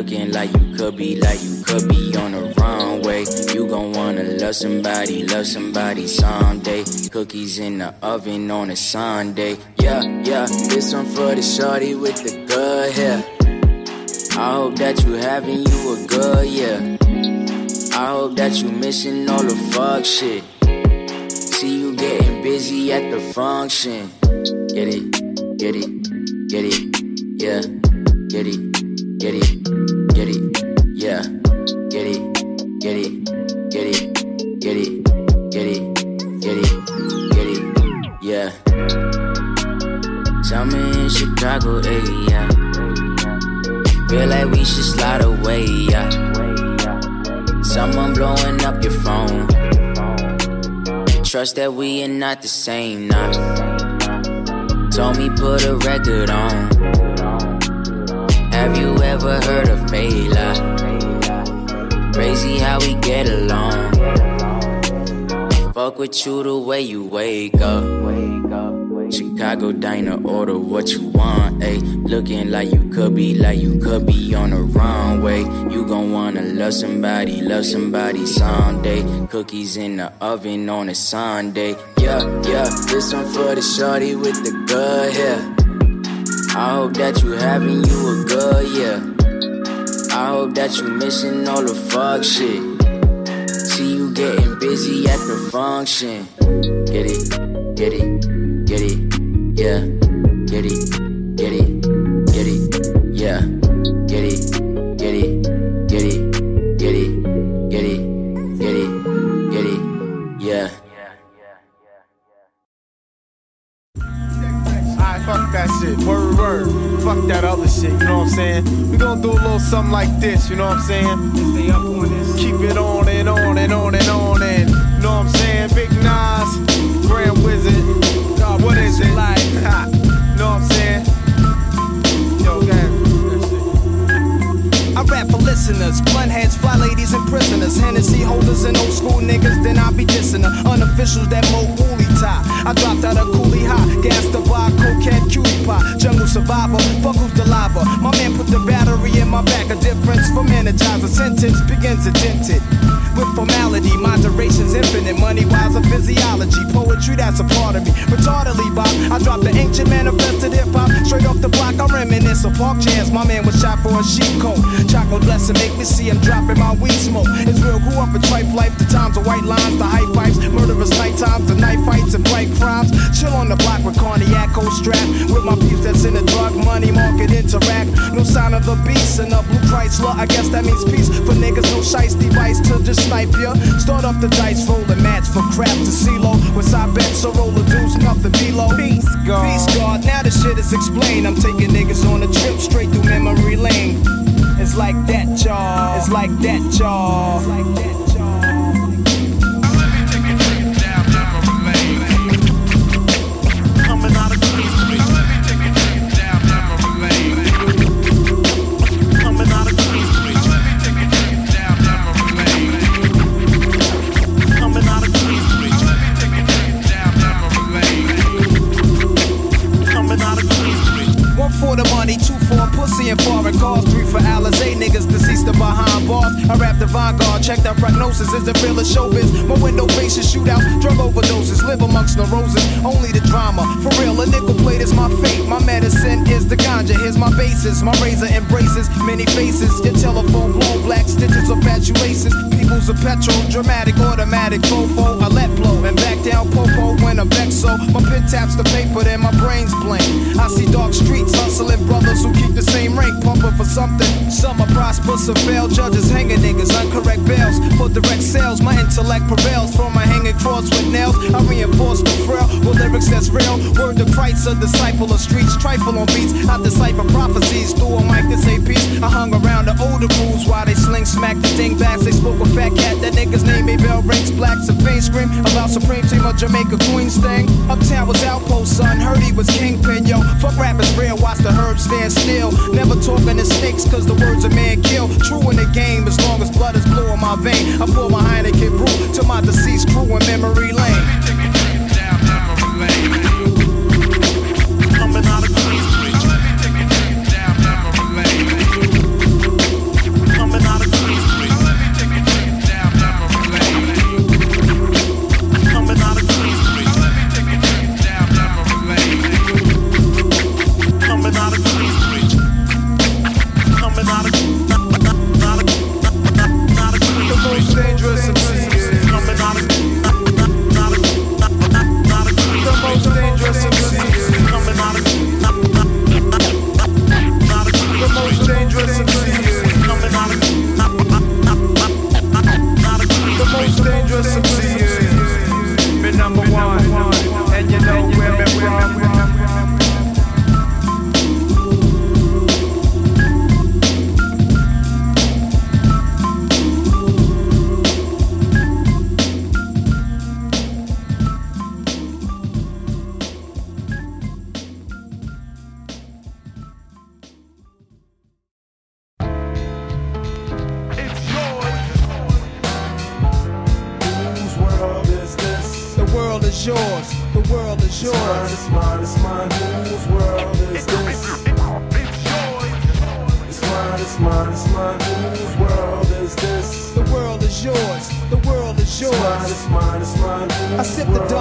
Looking like you could be, like you could be on the wrong way. You gon' wanna love somebody, love somebody someday. Cookies in the oven on a Sunday. Yeah, yeah, this one for the shorty with the good hair. I hope that you having you a good year. I hope that you missing all the fuck shit. See you getting busy at the function. Get it, get it, get it, yeah. Get it, get it, get it, yeah. Get it, get it, get it, get it, get it, get it, get it, yeah. Tell me in Chicago, area. Feel like we should slide away, yeah. Someone blowing up your phone. Trust that we are not the same now. Told me put a record on. Have you ever heard of Fela? Crazy how we get along. Fuck with you the way you wake up. Chicago diner, order what you want, ayy. Looking like you could be, like you could be on the runway. You gon' wanna love somebody, love somebody someday. Cookies in the oven on a Sunday. Yeah, yeah, this one for the shorty with the good hair. I hope that you having you a good yeah. I hope that you missing all the fuck shit. See you getting busy at the function. Get it, get it, get it, yeah. Get it, that other shit, you know what I'm saying? We gonna do a little something like this, you know what I'm saying? Stay up on this. Keep it on and on and on and on and, you know what I'm saying? Big Nas, Grand Wizard. God, what is it? Like, ha, you know what I'm saying? Listeners, blunt heads, fly ladies, and prisoners. Hennessy holders and old school niggas, then I be dissing her. Unofficials that mo woolly tie. I dropped out of Cooley High, gas the bar, cocaine, cutie pie. Jungle survivor, fuck who's the lava. My man put the battery in my back, a difference from energizer. Sentence begins dented With formality, moderation's infinite. Money wise, a physiology. Poetry, that's a part of me. Retardedly, Bob, I dropped the ancient manifested hip hop. Straight off the block, I reminisce of park chairs. My man was shot for a sheep coat. Chocolate blessing make me see him dropping my weed smoke. It's real, grew up in tripe life. The times of white lines, the high pipes, murderous night times, the night fights and bright crimes. Chill on the block with cognac, cold strap. With my peeps that's in the drug money market interact. No sign of the beast and a blue Chrysler. I guess that means peace for niggas. No shice device to just snipe ya. Start up the dice, roll a match for crap to CeeLo. With side bets, so roll the deuce, nothing below. Peace God. Peace God. Now the shit is explained. I'm taking niggas on a trip straight through memory lane. It's like that, y'all. It's like that, y'all. It's like that, Coming The vanguard, check that prognosis. Is it real as showbiz? My window faces shootouts, drug overdoses, live amongst the roses. Only the drama, for real. A nickel plate is my fate. My medicine is the ganja. Here's my basis. My razor embraces many faces. Your telephone blown black stitches of fatuations. People's a petrol, dramatic, automatic, fofo. I let blow and back down popo when I'm vexed. So my pen taps the paper, then my brain's blank. I see dark streets hustling brothers who keep the same rank, pumping for something. Some are prosperous some fail. Judges hanging niggas, uncorrect bails. For direct sales, my intellect prevails. From my hanging cross with nails, I reinforce the frail with lyrics that's real. Word to Christ, a disciple of streets. Trifle on beats, I decipher prophecies through a mic to say peace. I hung around the older crews while they sling smack the dingbats. They spoke a fat cat, that nigga's name may bell rings. Blacks and fiend scream about Supreme Team of Jamaica Queens thing. Uptown was outpost, son. Heard he was kingpin, yo. Fuck rappers real, watch the herbs stand still. Never talking to snakes, cause the words a man kill. True in the game, as long as blood is blue in my vein. I pour my Heineken brew to my deceased crew in memory lane.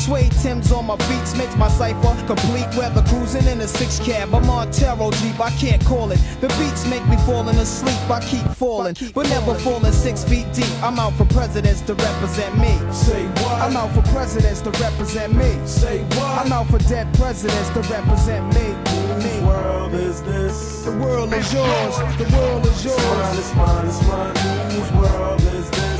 Suede Timbs on my beats makes my cipher complete. Weather cruising in a six cab. I'm on Taro Jeep, I can't call it. The beats make me falling asleep. I keep falling, but never falling six feet deep. I'm out for presidents to represent me. Say what? I'm out for presidents to represent me. Say what? I'm out for dead presidents to represent me. Whose world is this? The world is yours. The world is It's mine, yours. it's mine, it's mine. Whose world is this?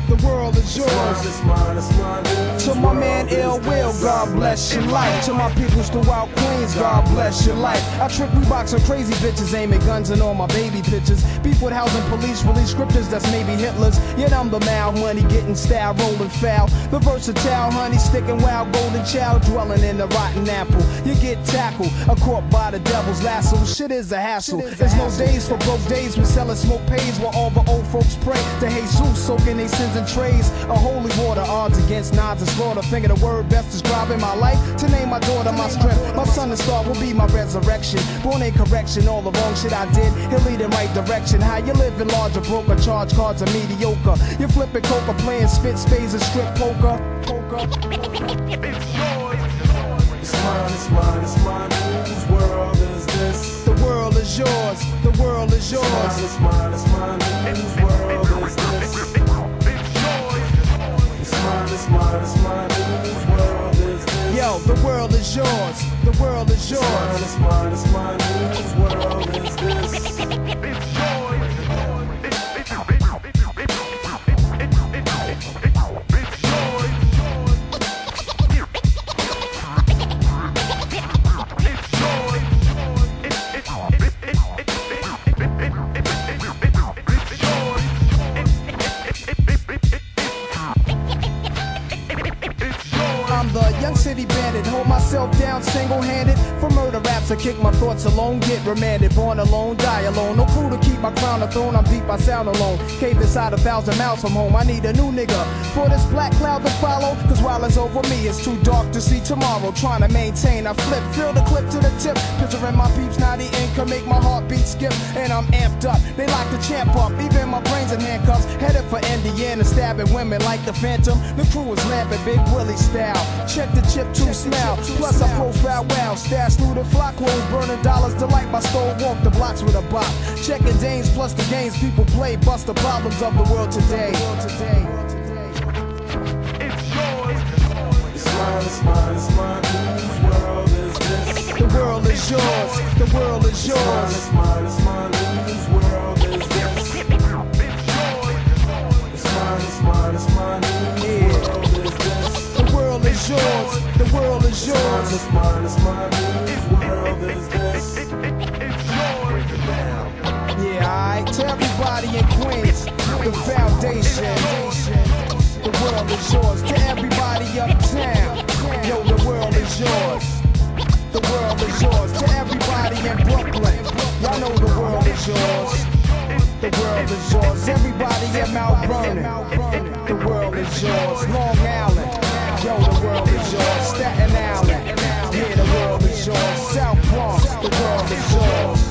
The world is yours. mine, mine. To my man Ill Will. God bless your life. To my peoples throughout Queens, God bless your life. I trick on crazy bitches, aiming guns and all my baby pictures. Beef with housing police, release scriptures that's maybe Hitler's. Yet I'm the mal money, getting style, rolling foul. The versatile honey, sticking wild, golden child, dwelling in the rotten apple. You get tackled, a caught by the devil's lasso. Shit is a hassle. There's no days for broke days when selling smoke pays while all the old folks pray to Jesus, soaking their sins in trays. A holy water, odds against nods and slaughter. Finger the word best describing my life. To name my daughter my strength. My son and star will be my resurrection. Born in correction, all the wrong shit I did. He'll lead in right direction. How you living large or broke or charge cards are mediocre. You're flipping coca, playing spit spades and strip poker. Poker. It's mine, it's mine, it's mine. Whose world is this? The world is yours. The world is It's mine, yours. it's mine, it's mine. Whose world is this? It's it's it's? Yo, the world is yours. The world is yours. it's it's mine. Whose world is this? I'm the city bandit. Hold myself down single handed. For murder raps, I kick my thoughts alone. Get remanded. Born alone, die alone. No crew to keep my crown a throne. I'm deep, I sound alone. Cave inside a thousand miles from home. I need a new nigga for this black cloud to follow. Cause while it's over me, it's too dark to see tomorrow. Trying to maintain, I flip, fill the clip to the tip. Picturing my peeps, now the can make my heartbeat skip. And I'm amped up. They lock the champ up. Even my brains in handcuffs. Headed for Indiana, stabbing women like the Phantom. The crew is lamping Big Willie style. Check the chip to smell. Plus I profile wow. Stash through the flock holes, burning dollars. Delight my stove. Walk the blocks with a bop. Checking dames plus the games people play. Bust the problems of the world today. It's mine, it's mine, it's mine. Whose world is this? The world is yours. The world world is yours. It's mine, it's mine, whose world is this? Break it down. Yeah, alright. To everybody in Queens, the foundation. The world is yours. To everybody uptown, yo, the world is yours. The world is yours. To everybody in Brooklyn, y'all know the world is yours. The world is yours. Everybody in Mount Vernon, the world is yours. Long Island, yo, the world is yours. Staten Island, yeah, the world is yours. South Bronx, the world is yours.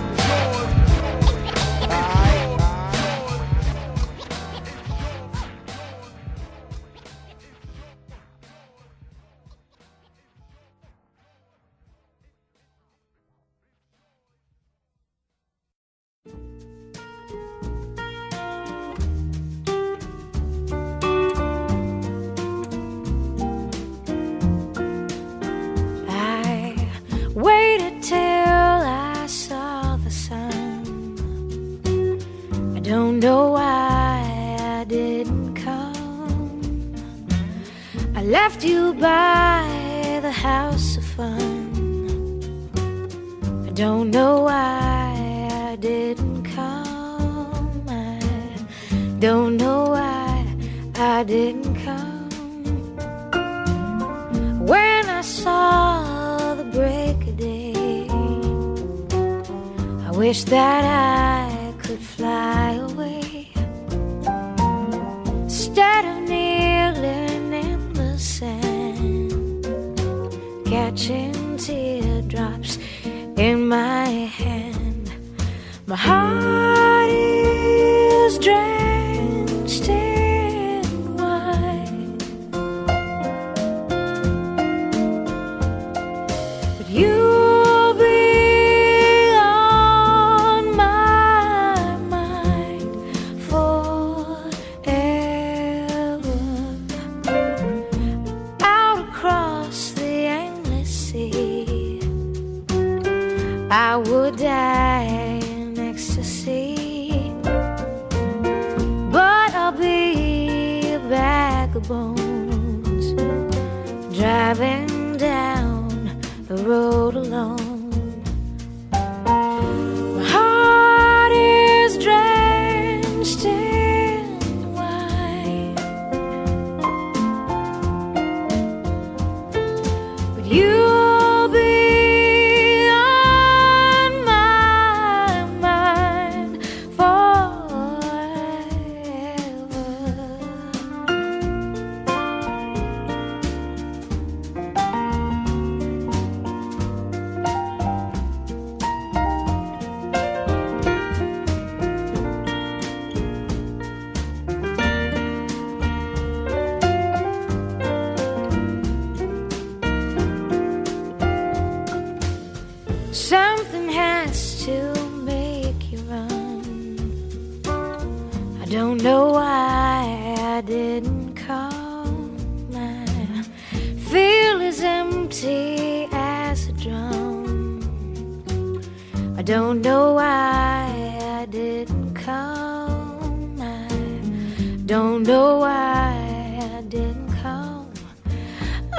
Why I didn't come.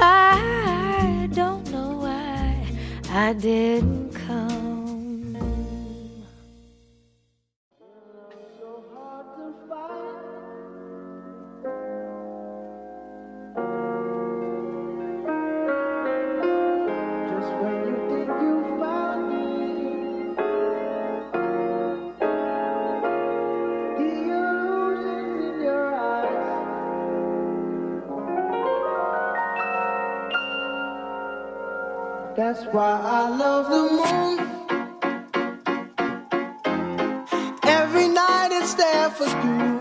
I don't know why I didn't That's why I love the moon. Every night it's there for you.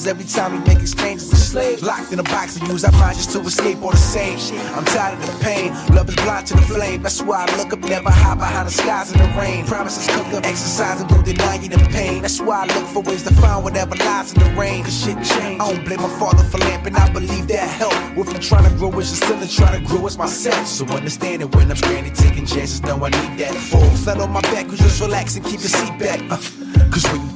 And every time we make exchanges? Slaves locked in a box and use our minds just to escape all the same. I'm tired of the pain. Love is blind to the flame. That's why I look up, never hide behind the skies in the rain. Promises cooked up, exercising, don't deny you the pain. That's why I look for ways to find whatever lies in the rain. Cause shit changed. I don't blame my father for lamping. I believe that help. With me trying to grow as still and trying to grow as myself. So understand it when I'm stranded, taking chances. Know I need that. Full fell on my back, you just relax and keep your seat back. Uh, Cause when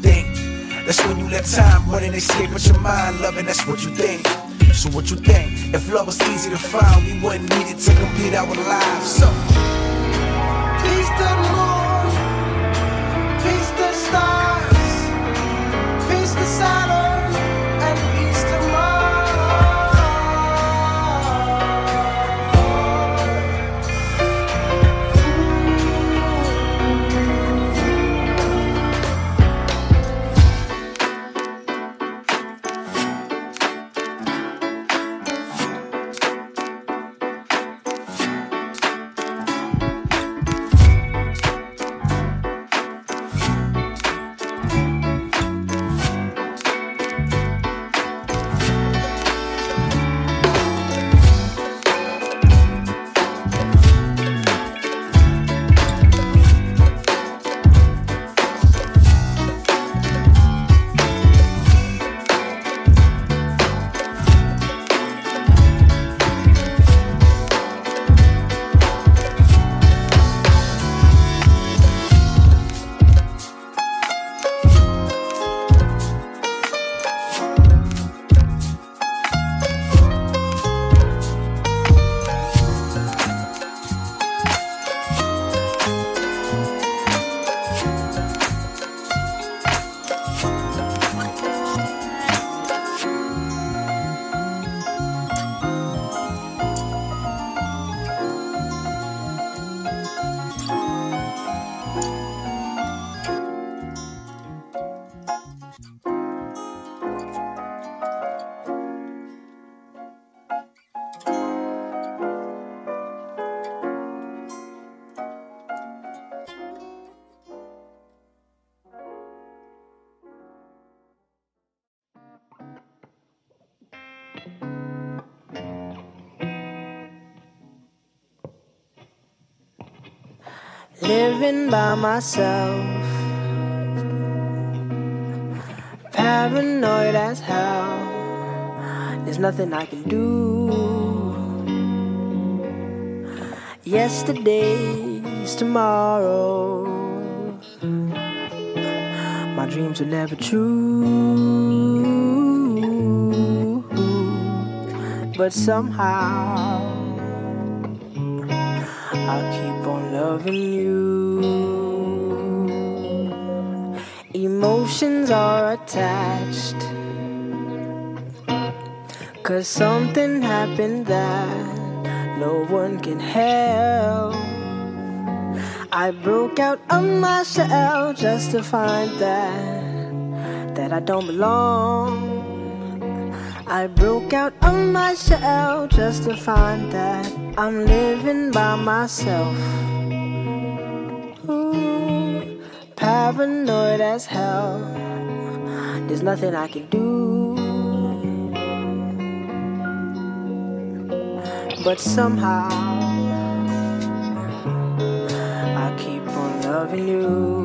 that's when you let time run and escape with your mind, loving. That's what you think. So what you think? If love was easy to find, we wouldn't need it to complete our lives. So living by myself. Paranoid as hell. There's nothing I can do. Yesterday's tomorrow. My dreams were never true. But somehow Emotions are attached. Cause something happened that no one can help. I broke out of my shell just to find that that I don't belong. I broke out of my shell just to find that I'm living by myself. Paranoid as hell. There's nothing I can do. But somehow I keep on loving you.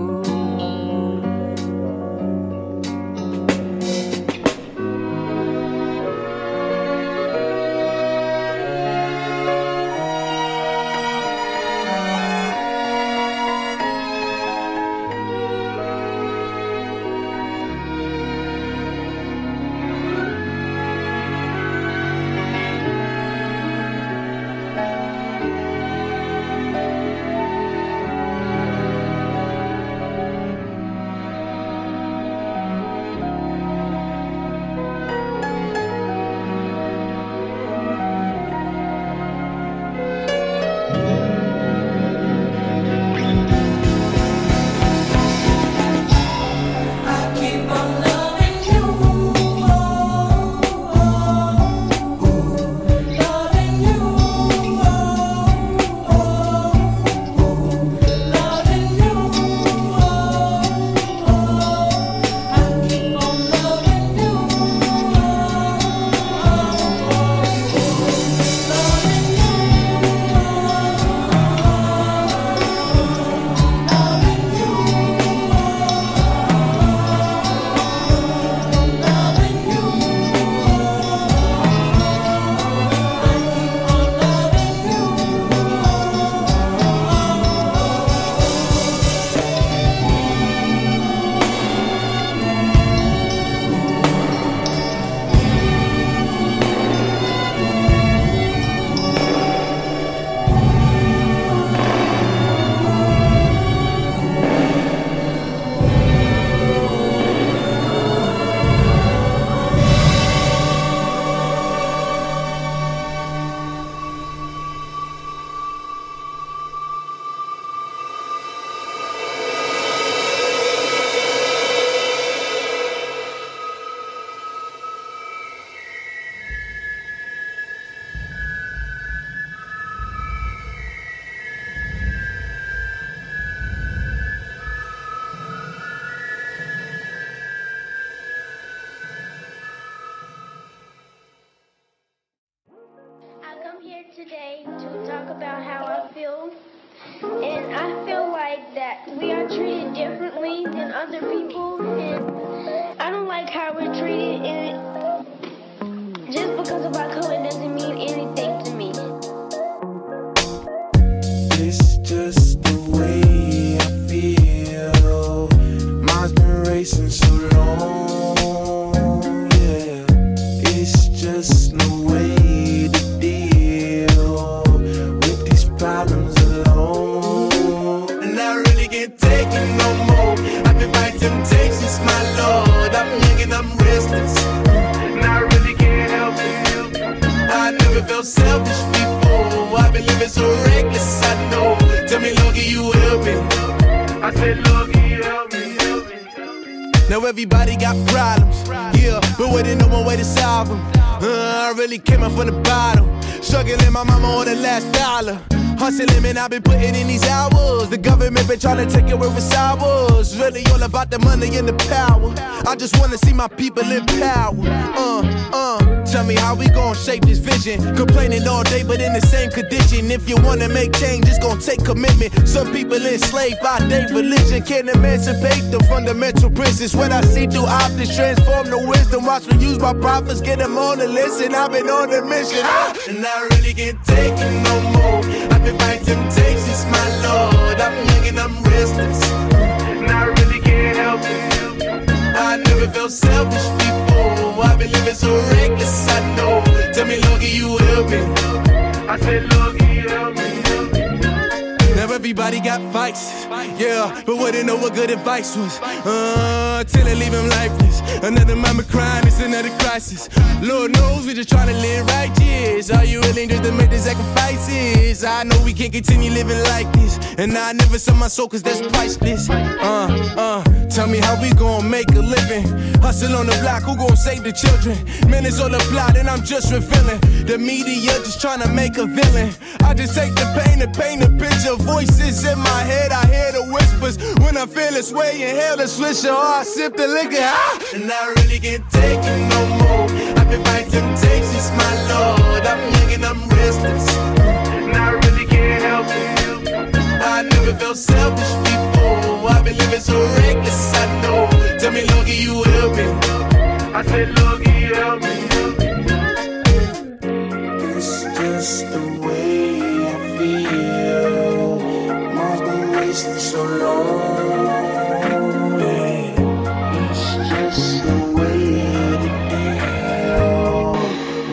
Ours. Really all about the money and the power. I just wanna see my people in power. Uh, uh. Tell me how we gon' shape this vision. Complaining all day, but in the same condition. If you wanna make change, it's gon' take commitment. Some people enslaved by their religion can't emancipate the fundamental principles. What I see through optics transform the wisdom. Watch me use my prophets, get them on the listen. I've been on a mission, and I really can't take it no more. I've been fighting so reckless, I know. Tell me, Lord, you help me? I said, you help me? Now everybody got fights, yeah, but wouldn't know what good advice was. Uh, till I leave him lifeless. Another mama crying, it's another crisis. Lord knows we just trying to live righteous. Are you willing just to make the sacrifices? I know we can't continue living like this, and I never sell my soul cause that's priceless. Uh, uh, tell me how we gon' make a living. Hustle on the block, who gon' save the children? It's all a plot, and I'm just revealing. The media just trying to make a villain. I just take the pain and paint a picture. Voices in my head, I hear the whispers. When I feel this way, inhale the swisher, or I sip the liquor. Ah! And I really can't take it no more. I've been fighting temptations, my lord. I'm young and I'm restless. And I really can't help it. I never felt selfish before. I've been living so reckless, I know. Tell me, can you help me? I said, you help me? It's just the way I feel. Mom's wasting so long. It's just the way to deal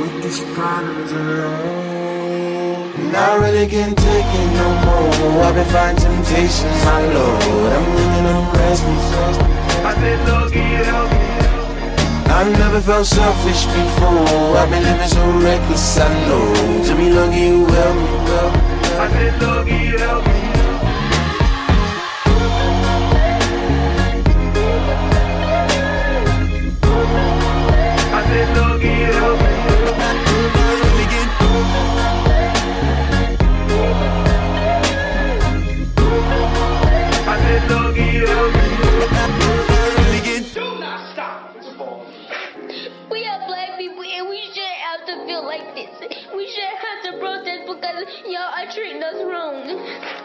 with these problems alone. I really can't more. I've been fighting temptations, my lord. I'm living on restless. I said, Lord, can you help me? I never felt selfish before. I've been living so reckless, I know. To be lucky you help me. I said, Lord, can you like this. We shouldn't have to protest because y'all are treating us wrong.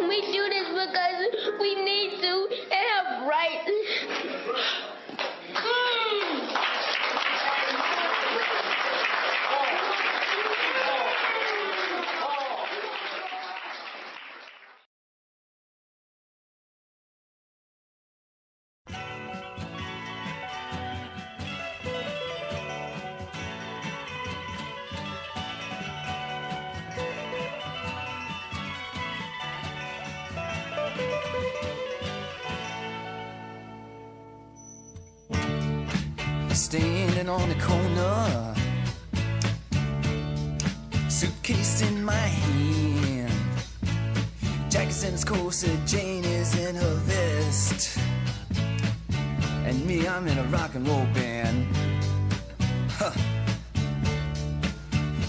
We do this because we need to and have rights. Hmm. I'm in a rock and roll band. Huh.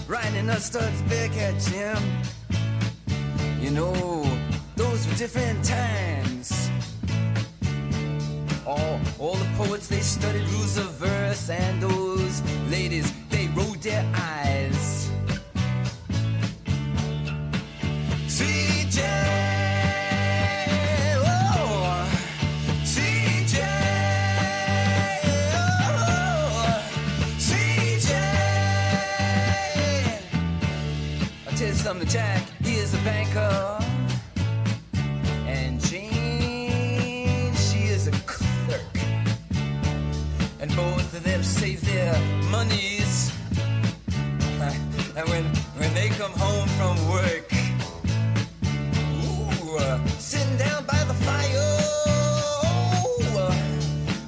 Riding a Stutz Bearcat Jim. You know, those were different times. All, all the poets, they studied rules of verse, and those ladies, they rolled their eyes. Save their monies. And when, when they come home from work, ooh, uh, sitting down by the fire, uh,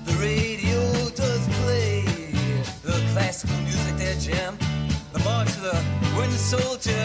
the radio does play the classical music there, Jim. The march of the wooden soldiers,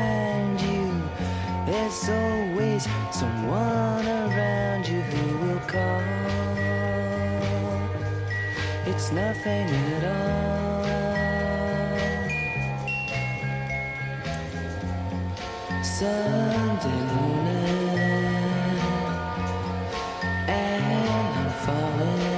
it's nothing at all. Sunday morning, and I'm falling.